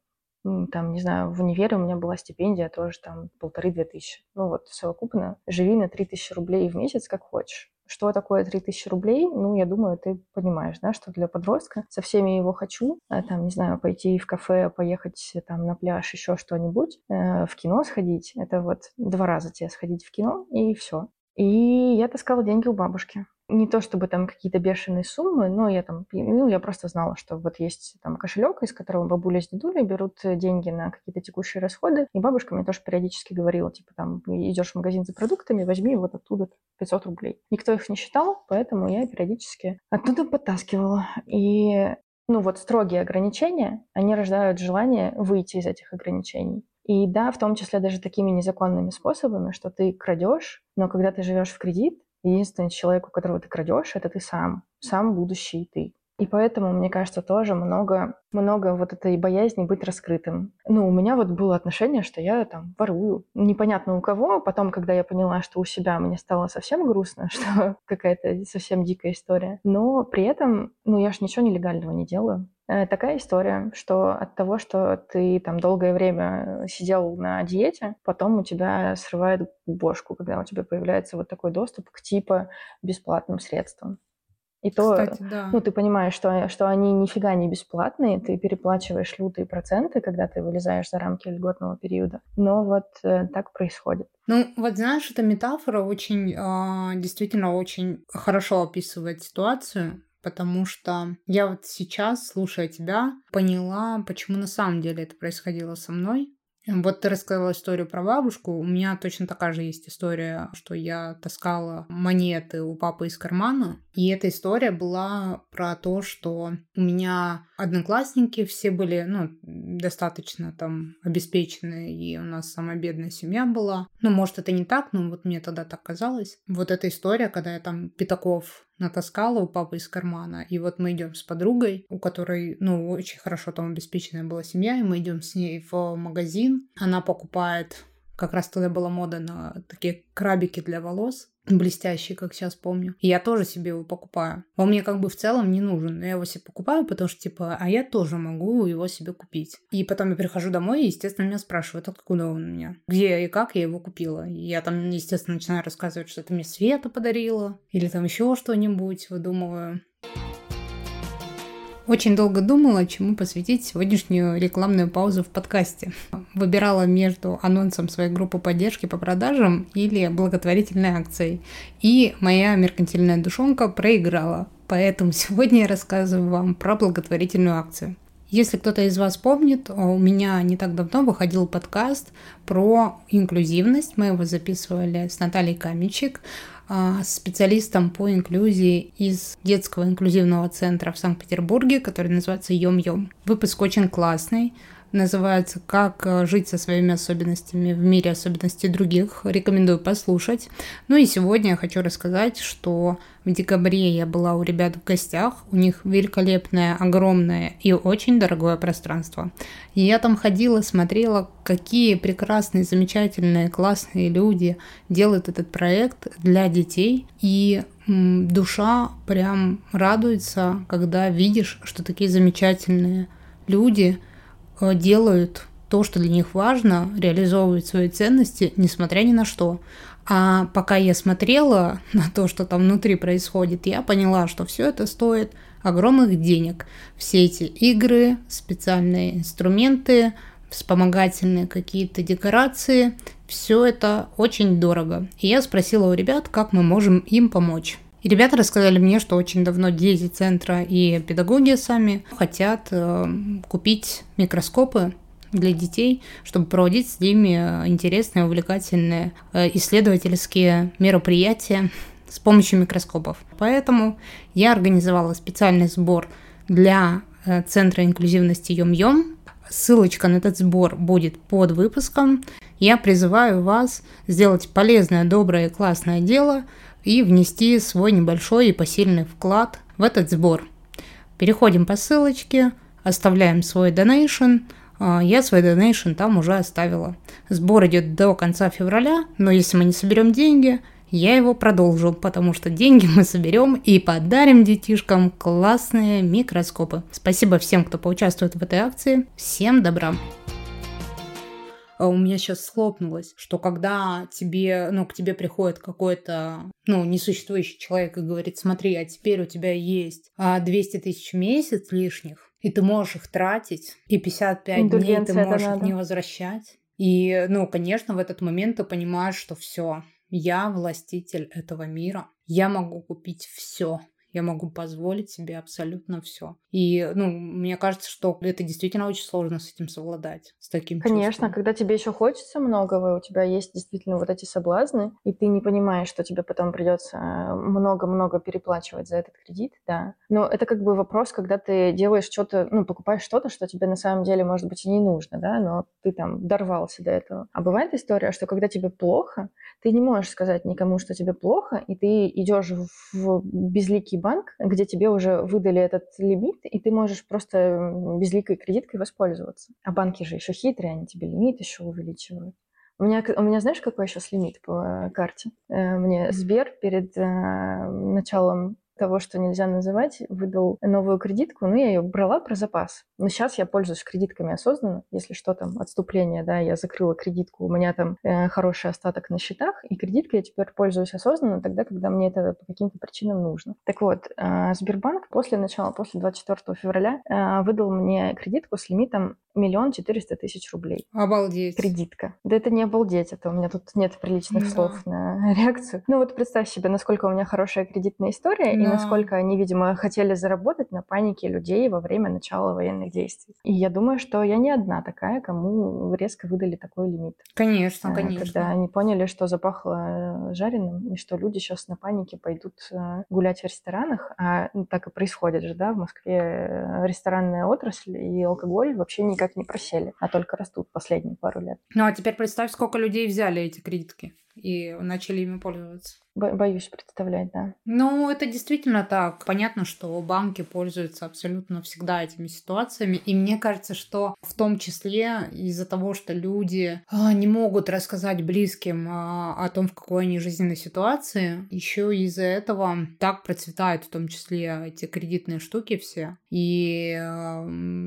там, не знаю, в универе у меня была стипендия тоже там полторы-две тысячи. Ну вот совокупно живи на три тысячи рублей в месяц, как хочешь. Что такое 3000 рублей? Ну, я думаю, ты понимаешь, да, что для подростка со всеми его хочу, а, там, не знаю, пойти в кафе, поехать там на пляж, еще что-нибудь, э, в кино сходить. Это вот два раза тебе сходить в кино, и все. И я таскала деньги у бабушки не то чтобы там какие-то бешеные суммы, но я там, ну, я просто знала, что вот есть там кошелек, из которого бабуля с дедулей берут деньги на какие-то текущие расходы, и бабушка мне тоже периодически говорила, типа там, идешь в магазин за продуктами, возьми вот оттуда 500 рублей. Никто их не считал, поэтому я периодически оттуда подтаскивала. И ну вот строгие ограничения, они рождают желание выйти из этих ограничений. И да, в том числе даже такими незаконными способами, что ты крадешь, но когда ты живешь в кредит, единственный человек, у которого ты крадешь, это ты сам, сам будущий ты. И поэтому, мне кажется, тоже много, много вот этой боязни быть раскрытым. Ну, у меня вот было отношение, что я там ворую. Непонятно у кого. Потом, когда я поняла, что у себя, мне стало совсем грустно, (laughs) что какая-то совсем дикая история. Но при этом, ну, я же ничего нелегального не делаю. Э, такая история, что от того, что ты там долгое время сидел на диете, потом у тебя срывает бошку, когда у тебя появляется вот такой доступ к типа бесплатным средствам. И то, Кстати, да. ну, ты понимаешь, что, что они нифига не бесплатные, ты переплачиваешь лютые проценты, когда ты вылезаешь за рамки льготного периода. Но вот э, так происходит. Ну, вот знаешь, эта метафора очень, э, действительно очень хорошо описывает ситуацию потому что я вот сейчас, слушая тебя, поняла, почему на самом деле это происходило со мной. Вот ты рассказала историю про бабушку. У меня точно такая же есть история, что я таскала монеты у папы из кармана. И эта история была про то, что у меня одноклассники все были, ну, достаточно там обеспечены, и у нас самая бедная семья была. Ну, может, это не так, но вот мне тогда так казалось. Вот эта история, когда я там пятаков натаскала у папы из кармана. И вот мы идем с подругой, у которой, ну, очень хорошо там обеспеченная была семья, и мы идем с ней в магазин. Она покупает Как раз тогда была мода на такие крабики для волос блестящий, как сейчас помню. И я тоже себе его покупаю. Он мне как бы в целом не нужен, но я его себе покупаю, потому что, типа, а я тоже могу его себе купить. И потом я прихожу домой, и, естественно, меня спрашивают, откуда он у меня, где и как я его купила. И я там, естественно, начинаю рассказывать, что это мне Света подарила, или там еще что-нибудь выдумываю. Очень долго думала, чему посвятить сегодняшнюю рекламную паузу в подкасте. Выбирала между анонсом своей группы поддержки по продажам или благотворительной акцией. И моя меркантильная душонка проиграла. Поэтому (laughs) сегодня я рассказываю вам про благотворительную акцию. Если кто-то из вас помнит, у меня не так давно выходил подкаст про инклюзивность. Мы его записывали с Натальей Каменчик. А, специалистом по инклюзии из детского инклюзивного центра в Санкт-Петербурге, который называется Йом-Йом. Выпуск очень классный, называется «Как э, жить со своими особенностями в мире особенностей других». Рекомендую послушать. Ну и сегодня я хочу рассказать, что в декабре я была у ребят в гостях. У них великолепное, огромное и очень дорогое пространство. И я там ходила, смотрела, какие прекрасные, замечательные, классные люди делают этот проект для детей. И душа прям радуется, когда видишь, что такие замечательные люди – делают то, что для них важно, реализовывают свои ценности, несмотря ни на что. А пока я смотрела (laughs) на то, что там внутри происходит, я поняла, что все это стоит огромных денег. Все эти игры, специальные инструменты, вспомогательные какие-то декорации, все это очень дорого. И я спросила у ребят, как мы можем им помочь. И ребята рассказали мне, что очень давно дети центра и педагоги сами хотят э, купить микроскопы для детей, чтобы проводить с ними интересные, увлекательные э, исследовательские мероприятия с помощью микроскопов. Поэтому я организовала специальный сбор для э, Центра инклюзивности Йом-Йом. Ссылочка на этот сбор будет под выпуском. Я призываю вас сделать полезное, доброе классное дело – и внести свой небольшой и посильный вклад в этот сбор. Переходим по ссылочке, оставляем свой донейшн. А, я свой донейшн там уже оставила. Сбор идет до конца февраля, но если мы не соберем деньги, я его продолжу, потому что деньги мы соберем и подарим детишкам классные микроскопы. Спасибо всем, кто поучаствует в этой акции. Всем добра! А у меня сейчас слопнулось, что когда тебе, ну, к тебе приходит какой-то, ну, несуществующий человек и говорит, смотри, а теперь у тебя есть 200 а, тысяч в месяц лишних, и ты можешь их тратить, и 55 дней ты можешь их не возвращать. И, ну, конечно, в этот момент ты понимаешь, что все, я властитель этого мира, я могу купить все, я могу позволить себе абсолютно все. И, ну, мне кажется, что это действительно очень сложно с этим совладать, с таким Конечно, чувством. когда тебе еще хочется многого, у тебя есть действительно вот эти соблазны, и ты не понимаешь, что тебе потом придется много-много переплачивать за этот кредит, да. Но это как бы вопрос, когда ты делаешь что-то, ну, покупаешь что-то, что тебе на самом деле, может быть, и не нужно, да, но ты там дорвался до этого. А бывает история, что когда тебе плохо, ты не можешь сказать никому, что тебе плохо, и ты идешь в безликий банк, где тебе уже выдали этот лимит, и ты можешь просто безликой кредиткой воспользоваться. А банки же еще хитрые, они тебе лимит еще увеличивают. У меня, у меня знаешь, какой сейчас лимит по карте? Э, мне Сбер перед э, началом того, что нельзя называть, выдал новую кредитку, ну, я ее брала про запас. Но сейчас я пользуюсь кредитками осознанно. Если что там, отступление, да, я закрыла кредитку, у меня там э, хороший остаток на счетах, и кредиткой я теперь пользуюсь осознанно тогда, когда мне это по каким-то причинам нужно. Так вот, э, Сбербанк после начала, после 24 февраля э, выдал мне кредитку с лимитом миллион четыреста тысяч рублей. Обалдеть. Кредитка. Да это не обалдеть, это у меня тут нет приличных да. слов на (laughs) реакцию. Ну вот представь себе, насколько у меня хорошая кредитная история, да. И насколько они, видимо, хотели заработать на панике людей во время начала военных действий. И я думаю, что я не одна такая, кому резко выдали такой лимит. Конечно, а, конечно. Когда они поняли, что запахло жареным, и что люди сейчас на панике пойдут э, гулять в ресторанах, а ну, так и происходит же, да, в Москве э, ресторанная отрасль и алкоголь вообще никак не просели, а только растут последние пару лет. Ну а теперь представь, сколько людей взяли эти кредитки и начали ими пользоваться. Боюсь представлять, да. Ну, это действительно так. Понятно, что банки пользуются абсолютно всегда этими ситуациями. И мне кажется, что в том числе из-за того, что люди а, не могут рассказать близким а, о том, в какой они жизненной ситуации, еще из-за этого так процветают в том числе эти кредитные штуки все. И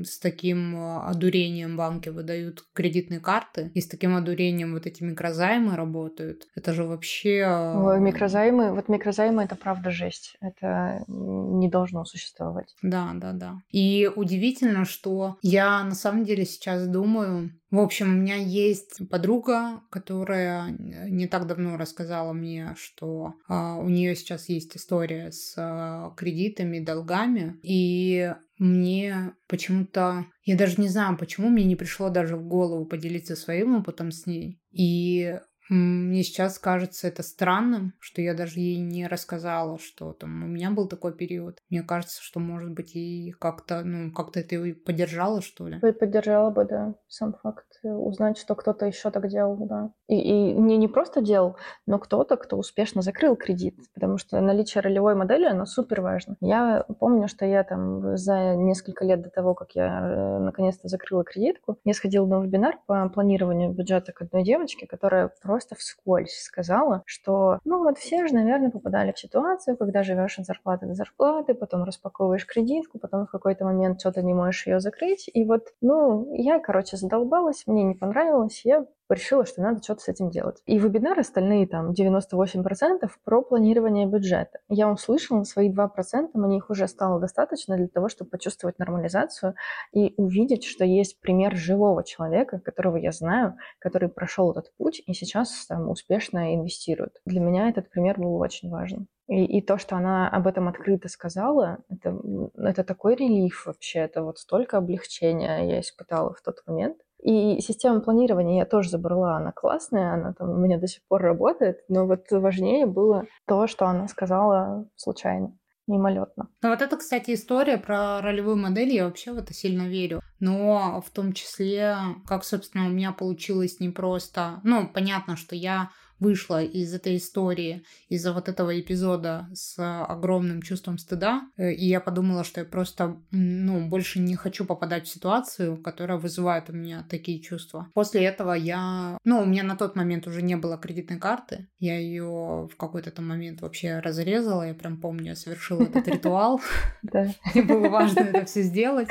с таким одурением банки выдают кредитные карты, и с таким одурением вот эти микрозаймы работают. Это же вообще... Ой, микрозаймы, вот микрозаймы это правда жесть. Это не должно существовать. Да, да, да. И удивительно, что я на самом деле сейчас думаю, в общем, у меня есть подруга, которая не так давно рассказала мне, что а, у нее сейчас есть история с а, кредитами, долгами, и мне почему-то, я даже не знаю, почему мне не пришло даже в голову поделиться своим опытом с ней. И мне сейчас кажется это странным, что я даже ей не рассказала, что там у меня был такой период. Мне кажется, что, может быть, и как-то, ну, как-то это и поддержала, что ли. Поддержала бы, да, сам факт. Э, узнать, что кто-то еще так делал, да. И, и не, не просто делал, но кто-то, кто успешно закрыл кредит, потому что наличие ролевой модели, оно супер важно. Я помню, что я там за несколько лет до того, как я э, наконец-то закрыла кредитку, я сходила на вебинар по планированию бюджета к одной девочке, которая просто просто вскользь сказала, что, ну вот все же, наверное, попадали в ситуацию, когда живешь от зарплаты до зарплаты, потом распаковываешь кредитку, потом в какой-то момент что-то не можешь ее закрыть. И вот, ну, я, короче, задолбалась, мне не понравилось, я решила, что надо что-то с этим делать. И вебинар остальные там 98% про планирование бюджета. Я услышала свои 2%, мне их уже стало достаточно для того, чтобы почувствовать нормализацию и увидеть, что есть пример живого человека, которого я знаю, который прошел этот путь и сейчас там успешно инвестирует. Для меня этот пример был очень важен. И, и то, что она об этом открыто сказала, это, это такой релиф вообще, это вот столько облегчения я испытала в тот момент. И система планирования я тоже забрала, она классная, она там у меня до сих пор работает, но вот важнее было то, что она сказала случайно мимолетно. Ну вот это, кстати, история про ролевую модель, я вообще в это сильно верю. Но в том числе, как, собственно, у меня получилось не просто... Ну, понятно, что я вышла из этой истории, из-за вот этого эпизода с огромным чувством стыда, э, и я подумала, что я просто, ну, больше не хочу попадать в ситуацию, которая вызывает у меня такие чувства. После этого я, ну, у меня на тот момент уже не было кредитной карты, я ее в какой-то там момент вообще разрезала, я прям помню, я совершила этот ритуал, (laughs) (laughs) мне было важно это все сделать.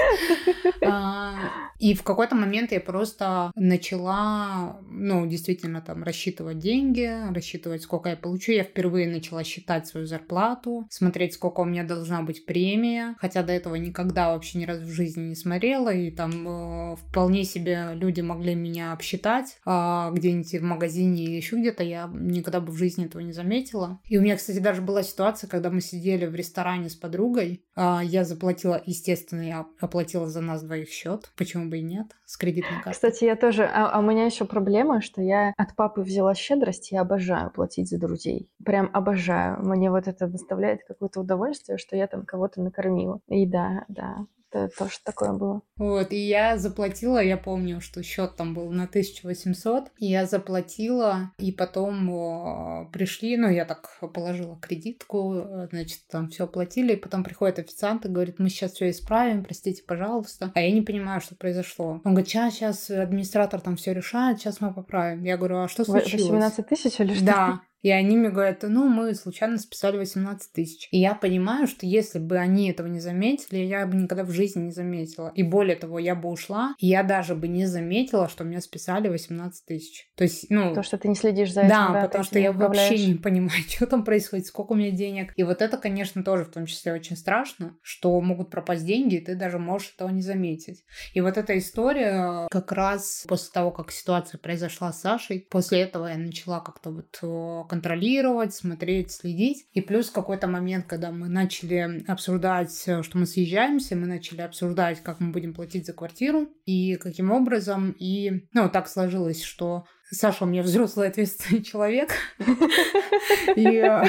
А, и в какой-то момент я просто начала, ну, действительно там рассчитывать деньги, деньги, рассчитывать, сколько я получу. Я впервые начала считать свою зарплату, смотреть, сколько у меня должна быть премия, хотя до этого никогда вообще ни разу в жизни не смотрела, и там э, вполне себе люди могли меня обсчитать э, где-нибудь в магазине или еще где-то, я никогда бы в жизни этого не заметила. И у меня, кстати, даже была ситуация, когда мы сидели в ресторане с подругой, э, я заплатила, естественно, я оплатила за нас двоих счет, почему бы и нет, с кредитной карты. Кстати, я тоже, а, а у меня еще проблема, что я от папы взяла щедрость, я обожаю платить за друзей. Прям обожаю. Мне вот это доставляет какое-то удовольствие, что я там кого-то накормила. И да, да, это тоже такое было. Вот, и я заплатила, я помню, что счет там был на 1800, и я заплатила, и потом пришли, ну, я так положила кредитку, значит, там все оплатили, и потом приходит официант и говорит, мы сейчас все исправим, простите, пожалуйста. А я не понимаю, что произошло. Он говорит, сейчас, сейчас администратор там все решает, сейчас мы поправим. Я говорю, а что случилось? 18 тысяч или что? Да, и они мне говорят, ну, мы случайно списали 18 тысяч. И я понимаю, что если бы они этого не заметили, я бы никогда в жизни не заметила. И более того, я бы ушла, и я даже бы не заметила, что мне списали 18 тысяч. То есть, ну... То, что ты не следишь за этим, да, да потому что я вообще не понимаю, (laughs) что там происходит, сколько у меня денег. И вот это, конечно, тоже в том числе очень страшно, что могут пропасть деньги, и ты даже можешь этого не заметить. И вот эта история как раз после того, как ситуация произошла с Сашей, после этого я начала как-то вот контролировать, смотреть, следить. И плюс какой-то момент, когда мы начали обсуждать, что мы съезжаемся, мы начали обсуждать, как мы будем платить за квартиру и каким образом. И, ну, так сложилось, что Саша у меня взрослый ответственный человек. (laughs) Э,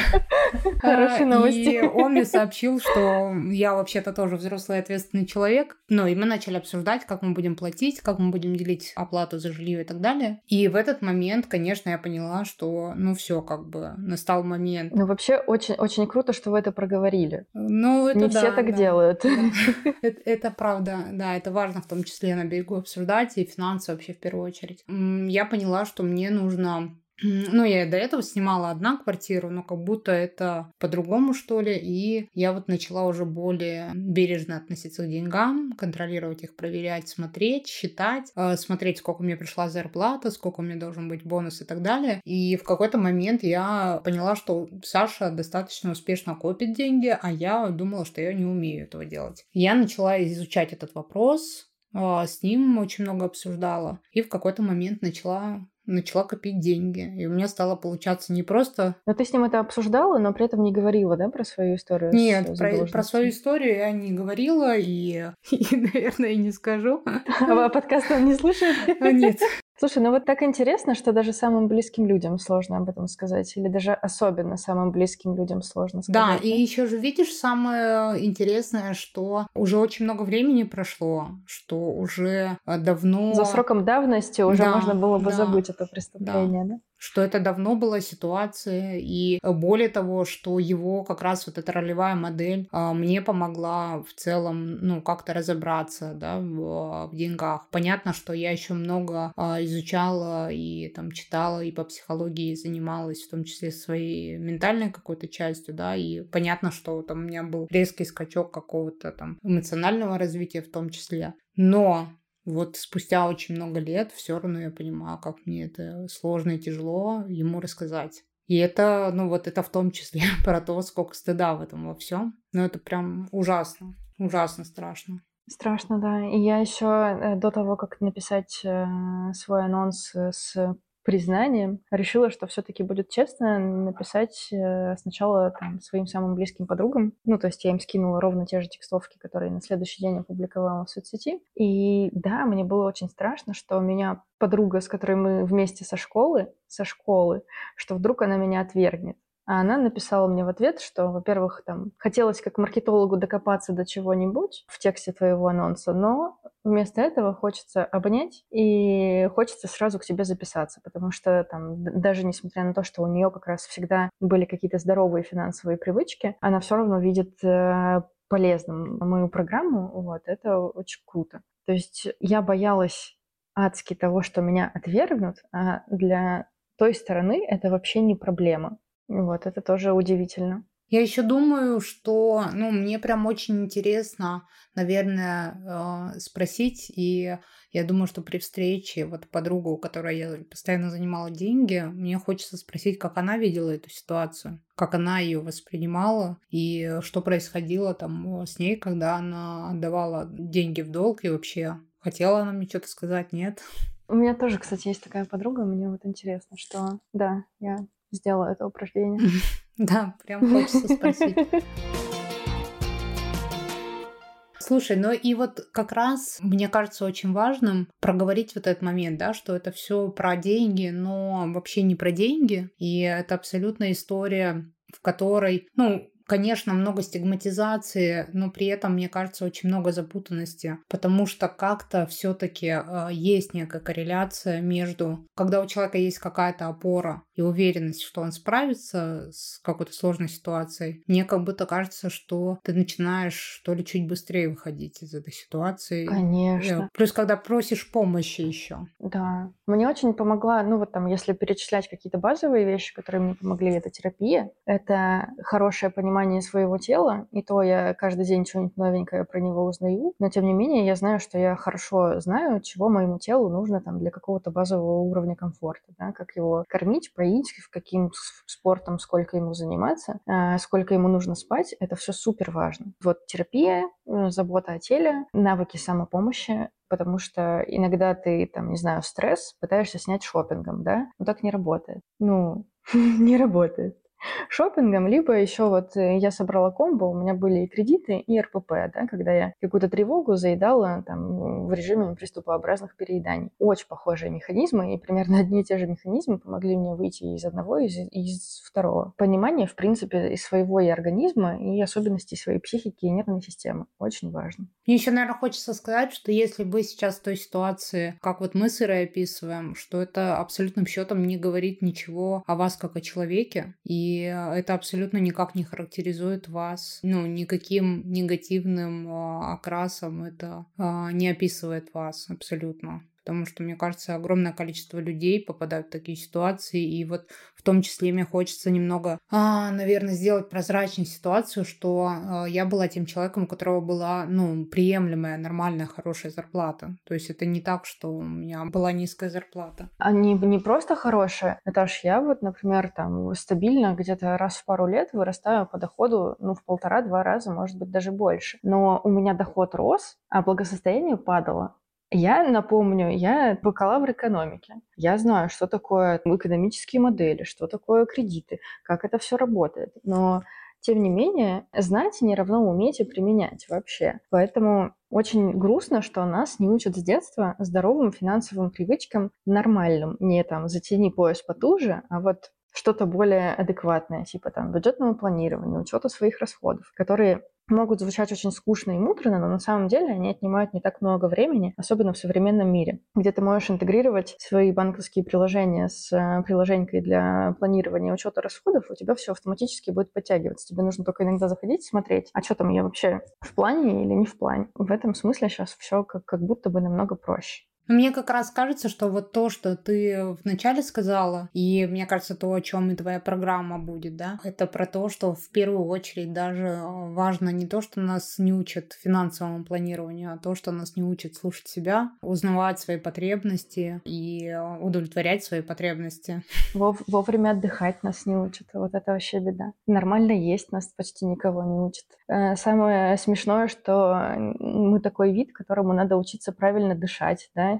Хорошие новости. И он мне сообщил, что я вообще-то тоже взрослый ответственный человек. Ну, и мы начали обсуждать, как мы будем платить, как мы будем делить оплату за жилье и так далее. И в этот момент, конечно, я поняла, что, ну, все, как бы, настал момент. Ну, вообще, очень, очень круто, что вы это проговорили. Ну, это Не все так делают. (laughs) Это, правда, да, это важно в том числе на берегу обсуждать и финансы вообще в первую очередь. Я поняла, что мне нужно ну, я до этого снимала одна квартиру, но как будто это по-другому, что ли. И я вот начала уже более бережно относиться к деньгам, контролировать их, проверять, смотреть, считать, э, смотреть, сколько мне пришла зарплата, сколько меня должен быть бонус и так далее. И в какой-то момент я поняла, что Саша достаточно успешно копит деньги, а я думала, что я не умею этого делать. Я начала изучать этот вопрос, а, с ним очень много обсуждала. И в какой-то момент начала начала копить деньги. И у меня стало получаться не просто... Но ты с ним это обсуждала, но при этом не говорила, да, про свою историю? Нет, про, про свою историю я не говорила и, (laughs) и, наверное, и не скажу. А подкаст он не слушает? А, Нет. Слушай, ну вот так интересно, что даже самым близким людям сложно об этом сказать. Или даже особенно самым близким людям сложно Да, сказать. и еще же видишь, самое интересное, что уже очень много времени прошло, что уже э, давно... За сроком давности уже Да, можно было бы да, забыть это преступление, да? Что это давно была ситуация, и э, более того, что его как раз вот эта ролевая модель а, мне помогла в целом, ну, как-то разобраться, да, в, в деньгах. Понятно, что я еще много а, изучала и там читала, и по психологии занималась, в том числе своей ментальной какой-то частью, да, и понятно, что там у меня был резкий скачок какого-то там эмоционального развития в том числе. Но вот спустя очень много лет все равно я понимаю, как мне это сложно и тяжело ему рассказать. И это, ну вот это в том числе (laughs) про то, сколько стыда в этом во всем. Но это прям ужасно, ужасно страшно. Страшно, да. И я еще до того, как написать э, свой анонс э, с признанием, решила, что все-таки будет честно написать э, сначала там, своим самым близким подругам. Ну, то есть я им скинула ровно те же текстовки, которые на следующий день опубликовала в соцсети. И да, мне было очень страшно, что у меня подруга, с которой мы вместе со школы, со школы, что вдруг она меня отвергнет. А она написала мне в ответ, что, во-первых, там хотелось как маркетологу докопаться до чего-нибудь в тексте твоего анонса, но вместо этого хочется обнять и хочется сразу к тебе записаться, потому что там даже несмотря на то, что у нее как раз всегда были какие-то здоровые финансовые привычки, она все равно видит э, полезным мою программу, вот, это очень круто. То есть я боялась адски того, что меня отвергнут, а для той стороны это вообще не проблема. Вот, это тоже удивительно. Я еще думаю, что, ну, мне прям очень интересно, наверное, э, спросить, и я думаю, что при встрече вот подругу, у которой я постоянно занимала деньги, мне хочется спросить, как она видела эту ситуацию, как она ее воспринимала, и что происходило там с ней, когда она отдавала деньги в долг, и вообще хотела она мне что-то сказать, нет? У меня тоже, кстати, есть такая подруга, мне вот интересно, что, да, я сделала это упражнение. (laughs) Да, прям хочется спросить. Слушай, ну и вот как раз мне кажется очень важным проговорить вот этот момент, да, что это все про деньги, но вообще не про деньги. И это абсолютно история, в которой, ну, конечно, много стигматизации, но при этом, мне кажется, очень много запутанности, потому что как-то все-таки э, есть некая корреляция между, когда у человека есть какая-то опора и уверенность, что он справится с какой-то сложной ситуацией, мне как будто кажется, что ты начинаешь то ли чуть быстрее выходить из этой ситуации. Конечно. Э, Плюс, когда просишь помощи еще. Да. Мне очень помогла, ну вот там, если перечислять какие-то базовые вещи, которые мне помогли, это терапия, это хорошее понимание своего тела, и то я каждый день что-нибудь новенькое про него узнаю, но тем не менее я знаю, что я хорошо знаю, чего моему телу нужно там для какого-то базового уровня комфорта, да, как его кормить, поить, в каким спортом, сколько ему заниматься, а, сколько ему нужно спать, это все супер важно. Вот терапия, э, забота о теле, навыки самопомощи, потому что иногда ты, там, не знаю, стресс пытаешься снять шопингом, да, но так не работает. Ну, (laughs) не работает. Шопингом, либо еще вот э, я собрала комбо, у меня были и кредиты, и РПП, да, когда я какую-то тревогу заедала там в режиме приступообразных перееданий. Очень похожие механизмы, и примерно одни и те же механизмы помогли мне выйти из одного, из, из второго. Понимание, в принципе, и своего и организма, и особенностей своей психики и нервной системы. Очень важно. Мне еще, наверное, хочется сказать, что если вы сейчас в той ситуации, как вот мы с Ирой описываем, что это абсолютным счетом не говорит ничего о вас как о человеке, и это абсолютно никак не характеризует вас, ну, никаким негативным э, окрасом это э, не описывает вас абсолютно потому что, мне кажется, огромное количество людей попадают в такие ситуации, и вот в том числе мне хочется немного, а, наверное, сделать прозрачную ситуацию, что а, я была тем человеком, у которого была, ну, приемлемая, нормальная, хорошая зарплата. То есть это не так, что у меня была низкая зарплата. Они не просто хорошие. Наташ, я вот, например, там стабильно где-то раз в пару лет вырастаю по доходу, ну, в полтора-два раза, может быть, даже больше. Но у меня доход рос, а благосостояние падало. Я напомню, я бакалавр экономики. Я знаю, что такое экономические модели, что такое кредиты, как это все работает. Но тем не менее, знать не равно уметь и применять вообще. Поэтому очень грустно, что нас не учат с детства здоровым финансовым привычкам нормальным. Не там затяни пояс потуже, а вот что-то более адекватное, типа там бюджетного планирования, учета своих расходов, которые могут звучать очень скучно и муторно, но на самом деле они отнимают не так много времени, особенно в современном мире, где ты можешь интегрировать свои банковские приложения с э, приложенькой для планирования учета расходов, у тебя все автоматически будет подтягиваться. Тебе нужно только иногда заходить, смотреть, а что там я вообще в плане или не в плане. В этом смысле сейчас все как, как будто бы намного проще. Мне как раз кажется, что вот то, что ты вначале сказала, и мне кажется, то, о чем и твоя программа будет, да, это про то, что в первую очередь даже э, важно не то, что нас не учат финансовому планированию, а то, что нас не учат слушать себя, узнавать свои потребности и э, удовлетворять свои потребности. (laughs) Вовремя отдыхать нас не учат. Вот это вообще беда. Нормально есть нас почти никого не учат. Э, самое смешное, что мы такой вид, которому надо учиться правильно дышать, да,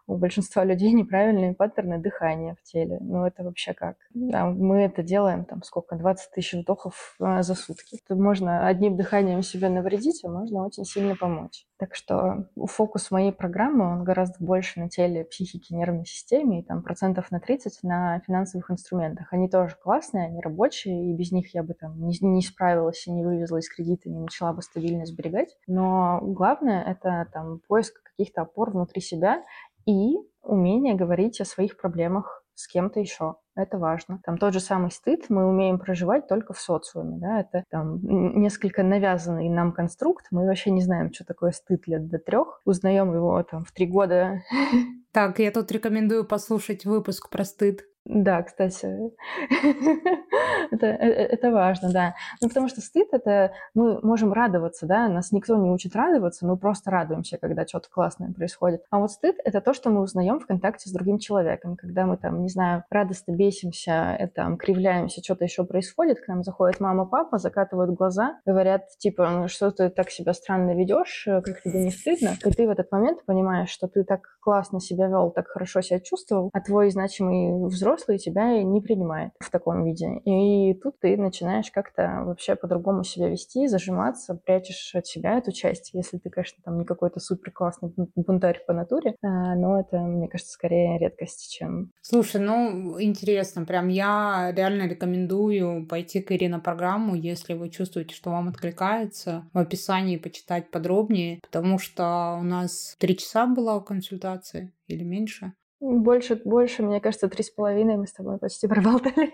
у большинства людей (laughs) неправильные паттерны дыхания в теле. Ну, это вообще как? Да, мы это делаем, там, сколько, 20 тысяч вдохов а, за сутки. Тут можно одним дыханием себе навредить, а можно очень сильно помочь. Так что фокус моей программы, он гораздо больше на теле, психике, нервной системе, и там процентов на 30 на финансовых инструментах. Они тоже классные, они рабочие, и без них я бы там не, не справилась и не вывезла из кредита, не начала бы стабильно сберегать. Но главное — это там поиск каких-то опор внутри себя и умение говорить о своих проблемах с кем-то еще. Это важно. Там тот же самый стыд мы умеем проживать только в социуме. Да? Это там несколько навязанный нам конструкт. Мы вообще не знаем, что такое стыд лет до трех. Узнаем его там в три года. (laughs) Так, я тут рекомендую послушать выпуск про стыд. Да, кстати, (laughs) это, э, э, это важно, да. Ну, потому что стыд — это мы можем радоваться, да, нас никто не учит радоваться, мы просто радуемся, когда что-то классное происходит. А вот стыд — это то, что мы узнаем в контакте с другим человеком, когда мы там, не знаю, радостно бесимся, это, там, кривляемся, что-то еще происходит, к нам заходит мама, папа, закатывают глаза, говорят, типа, ну, что ты так себя странно ведешь, как тебе не стыдно, и ты в этот момент понимаешь, что ты так классно себя вел, так хорошо себя чувствовал, а твой значимый взрослый взрослый тебя не принимает в таком виде. И тут ты начинаешь как-то вообще по-другому себя вести, зажиматься, прячешь от себя эту часть, если ты, конечно, там не какой-то супер классный бунтарь по натуре, а, но это, мне кажется, скорее редкость, чем... Слушай, ну, интересно, прям я реально рекомендую пойти к Ирине на программу, если вы чувствуете, что вам откликается, в описании почитать подробнее, потому что у нас три часа была консультация или меньше. Больше, больше, мне кажется, три с половиной мы с тобой почти (laughs) проболтали.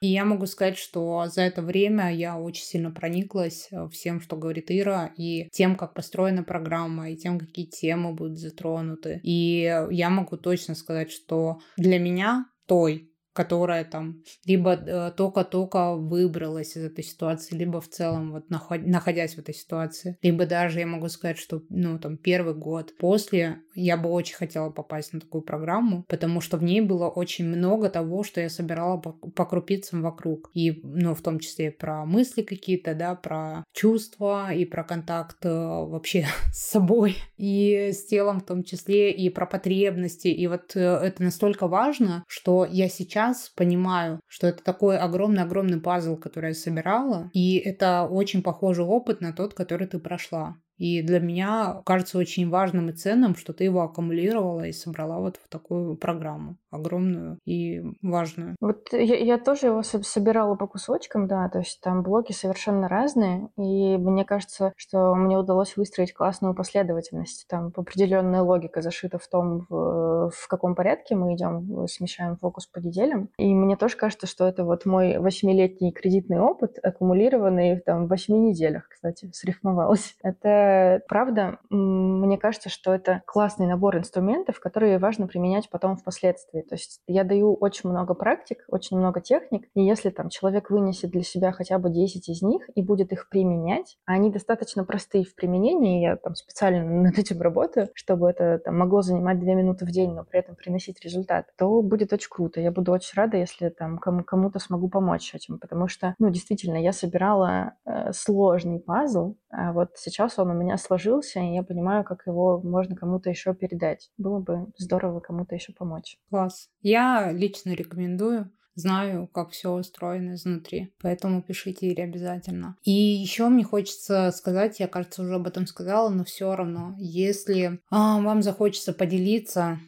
И я могу сказать, что за это время я очень сильно прониклась э, всем, что говорит Ира, и тем, как построена программа, и тем, какие темы будут затронуты. И я могу точно сказать, что для меня той, которая там либо э, только-только выбралась из этой ситуации, либо в целом вот находясь в этой ситуации, либо даже я могу сказать, что ну там первый год после я бы очень хотела попасть на такую программу, потому что в ней было очень много того, что я собирала по, по крупицам вокруг, и ну в том числе про мысли какие-то, да, про чувства и про контакт э, вообще (laughs) с собой и с телом в том числе и про потребности, и вот э, это настолько важно, что я сейчас сейчас понимаю, что это такой огромный-огромный пазл, который я собирала, и это очень похожий опыт на тот, который ты прошла. И для меня кажется очень важным и ценным, что ты его аккумулировала и собрала вот в такую программу огромную и важную. Вот я, я тоже его собирала по кусочкам, да, то есть там блоки совершенно разные, и мне кажется, что мне удалось выстроить классную последовательность. Там определенная логика зашита в том, в, в каком порядке мы идем, смещаем фокус по неделям. И мне тоже кажется, что это вот мой восьмилетний кредитный опыт, аккумулированный там в восьми неделях, кстати, срифмовалось. Это правда, мне кажется, что это классный набор инструментов, которые важно применять потом впоследствии. То есть я даю очень много практик, очень много техник, и если там человек вынесет для себя хотя бы 10 из них и будет их применять, а они достаточно простые в применении, я там специально (laughs) над этим работаю, чтобы это там, могло занимать 2 минуты в день, но при этом приносить результат, то будет очень круто. Я буду очень рада, если там кому- кому-то смогу помочь этим, потому что, ну, действительно, я собирала э, сложный пазл, а вот сейчас он у меня сложился, и я понимаю, как его можно кому-то еще передать. Было бы здорово кому-то еще помочь. Класс. Я лично рекомендую знаю, как все устроено изнутри. Поэтому пишите Ире обязательно. И еще мне хочется сказать, я, кажется, уже об этом сказала, но все равно, если а, вам захочется поделиться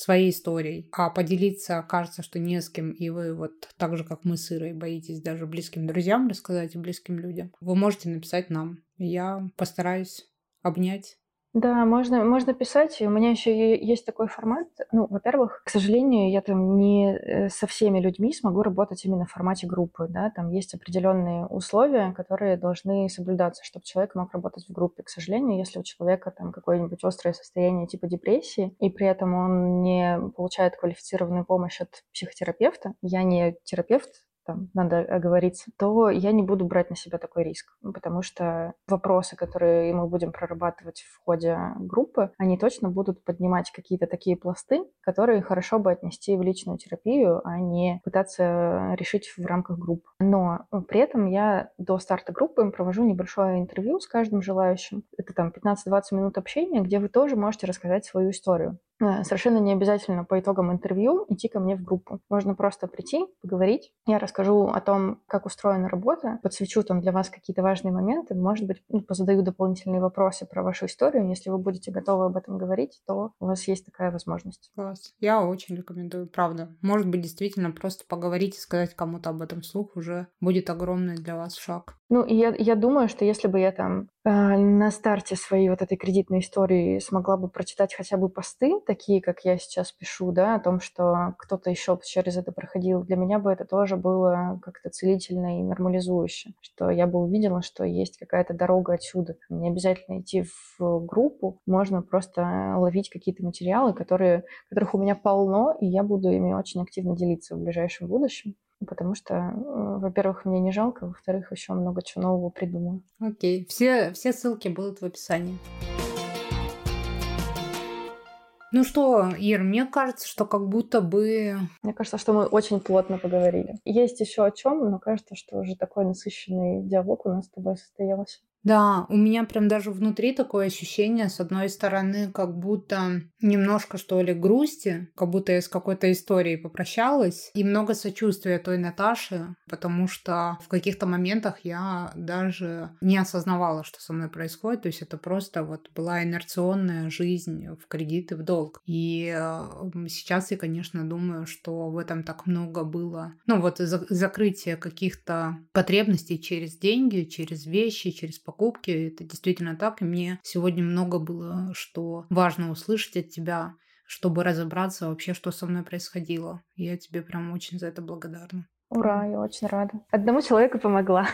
своей историей, а поделиться кажется, что не с кем, и вы вот так же, как мы с Ирой, боитесь даже близким друзьям рассказать и близким людям, вы можете написать нам. Я постараюсь обнять да, можно, можно писать. У меня еще есть такой формат. Ну, во-первых, к сожалению, я там не э, со всеми людьми смогу работать именно в формате группы. Да? Там есть определенные условия, которые должны соблюдаться, чтобы человек мог работать в группе. К сожалению, если у человека там какое-нибудь острое состояние типа депрессии, и при этом он не получает квалифицированную помощь от психотерапевта, я не терапевт, там надо оговориться, то я не буду брать на себя такой риск, потому что вопросы, которые мы будем прорабатывать в ходе группы, они точно будут поднимать какие-то такие пласты, которые хорошо бы отнести в личную терапию, а не пытаться решить в рамках групп. Но при этом я до старта группы провожу небольшое интервью с каждым желающим. Это там 15-20 минут общения, где вы тоже можете рассказать свою историю. Э, совершенно не обязательно по итогам интервью идти ко мне в группу. Можно просто прийти, поговорить. Я расскажу о том, как устроена работа, подсвечу там для вас какие-то важные моменты, может быть, ну, позадаю дополнительные вопросы про вашу историю. Если вы будете готовы об этом говорить, то у вас есть такая возможность. Класс. Я очень рекомендую, правда. Может быть, действительно, просто поговорить и сказать кому-то об этом вслух уже будет огромный для вас шаг. Ну, и я, я думаю, что если бы я там э, на старте своей вот этой кредитной истории смогла бы прочитать хотя бы посты, такие, как я сейчас пишу, да, о том, что кто-то еще через это проходил, для меня бы это тоже было как-то целительно и нормализующе, что я бы увидела, что есть какая-то дорога отсюда. Не обязательно идти в группу, можно просто ловить какие-то материалы, которые, которых у меня полно, и я буду ими очень активно делиться в ближайшем будущем потому что, э, во-первых, мне не жалко, во-вторых, еще много чего нового придумаю. Окей, все, все ссылки будут в описании. Ну что, Ир, мне кажется, что как будто бы... Мне кажется, что мы очень плотно поговорили. Есть еще о чем, но кажется, что уже такой насыщенный диалог у нас с тобой состоялся. Да, у меня прям даже внутри такое ощущение, с одной стороны, как будто немножко, что ли, грусти, как будто я с какой-то историей попрощалась, и много сочувствия той Наташи, потому что в каких-то моментах я даже не осознавала, что со мной происходит, то есть это просто вот была инерционная жизнь в кредит и в долг. И э, сейчас я, конечно, думаю, что в этом так много было, ну вот закрытие каких-то потребностей через деньги, через вещи, через покупки. Это действительно так. И мне сегодня много было, что важно услышать от тебя, чтобы разобраться вообще, что со мной происходило. я тебе прям очень за это благодарна. Ура, я очень рада. Одному человеку помогла.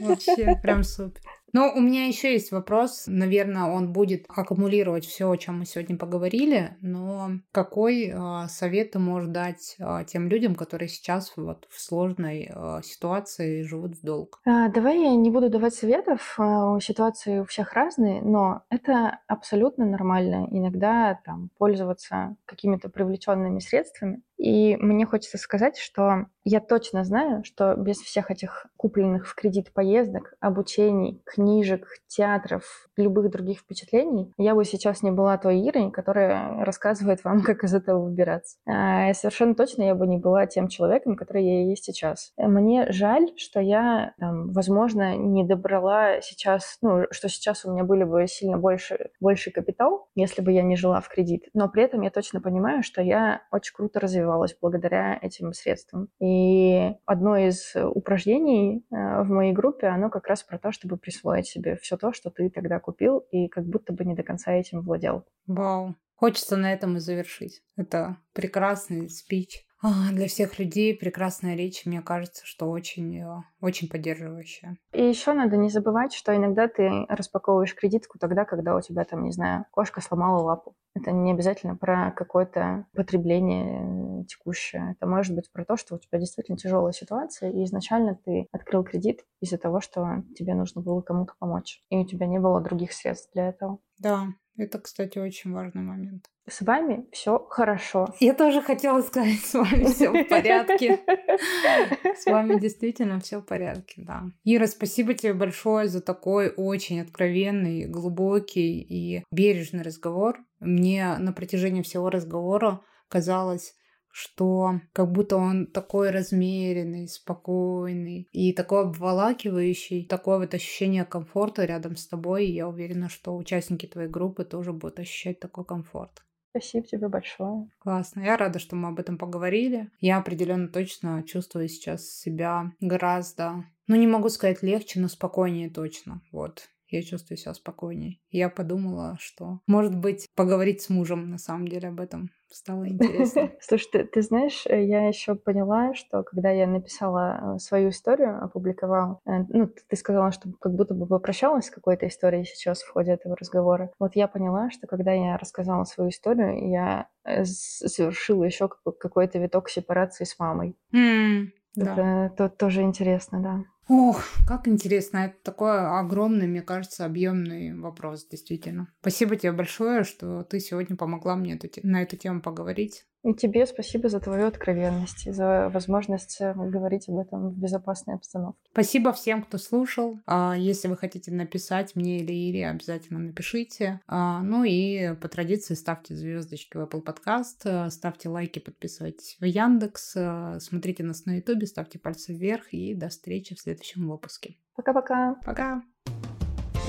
Вообще, прям супер. Но у меня еще есть вопрос. Наверное, он будет аккумулировать все, о чем мы сегодня поговорили. Но какой э, совет ты можешь дать э, тем людям, которые сейчас вот в сложной э, ситуации живут в долг? Давай я не буду давать советов. Ситуации у всех разные, но это абсолютно нормально. Иногда там пользоваться какими-то привлеченными средствами И мне хочется сказать, что я точно знаю, что без всех этих купленных в кредит поездок, обучений, книжек, театров, любых других впечатлений, я бы сейчас не была той Ирой, которая рассказывает вам, (laughs) как из этого выбираться. А совершенно точно я бы не была тем человеком, который я есть сейчас. Мне жаль, что я, там, возможно, не добрала сейчас, ну, что сейчас у меня были бы сильно больше, больше капитал, если бы я не жила в кредит. Но при этом я точно понимаю, что я очень круто развивалась благодаря этим средствам. И одно из упражнений э, в моей группе, оно как раз про то, чтобы присвоить себе все то, что ты тогда купил, и как будто бы не до конца этим владел. Вау. Хочется на этом и завершить. Это прекрасный спич. А, для всех людей прекрасная речь, мне кажется, что очень, э, очень поддерживающая. И еще надо не забывать, что иногда ты распаковываешь кредитку тогда, когда у тебя там, не знаю, кошка сломала лапу. Это не обязательно про какое-то потребление текущее. Это может быть про то, что у тебя действительно тяжелая ситуация, и изначально ты открыл кредит из-за того, что тебе нужно было кому-то помочь, и у тебя не было других средств для этого. Да, это, кстати, очень важный момент. С вами все хорошо. Я тоже хотела сказать, с вами все в порядке. (laughs) С вами действительно все в порядке, да. Ира, спасибо тебе большое за такой очень откровенный, глубокий и бережный разговор. Мне на протяжении всего разговора казалось, что как будто он такой размеренный, спокойный и такой обволакивающий, такое вот ощущение комфорта рядом с тобой. И я уверена, что участники твоей группы тоже будут ощущать такой комфорт. Спасибо тебе большое. Классно. Я рада, что мы об этом поговорили. Я определенно точно чувствую сейчас себя гораздо, ну не могу сказать легче, но спокойнее точно. Вот я чувствую себя спокойнее. Я подумала, что, может быть, поговорить с мужем на самом деле об этом стало интересно. (laughs) Слушай, ты, ты знаешь, э, я еще поняла, что когда я написала э, свою историю, опубликовала, э, ну, ты сказала, что как будто бы попрощалась с какой-то историей сейчас в ходе этого разговора. Вот я поняла, что когда я рассказала свою историю, я совершила еще какой-то виток сепарации с мамой. Mm, Это да. тоже интересно, да. Ох, как интересно. Это такой огромный, мне кажется, объемный вопрос, действительно. Спасибо тебе большое, что ты сегодня помогла мне эту, на эту тему поговорить. И тебе спасибо за твою откровенность и за возможность э, говорить об этом в безопасной обстановке. Спасибо всем, кто слушал. А, если вы хотите написать мне или Ире, обязательно напишите. А, ну и по традиции ставьте звездочки в Apple Podcast, э, ставьте лайки, подписывайтесь в Яндекс, э, смотрите нас на YouTube, ставьте пальцы вверх и до встречи в следующем выпуске. Пока-пока. Пока.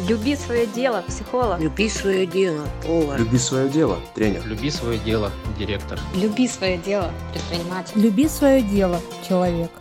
Люби свое дело, психолог. Люби свое дело, повар. Люби свое дело, тренер. Люби свое дело, директор. Люби свое дело, предприниматель. Люби свое дело, человек.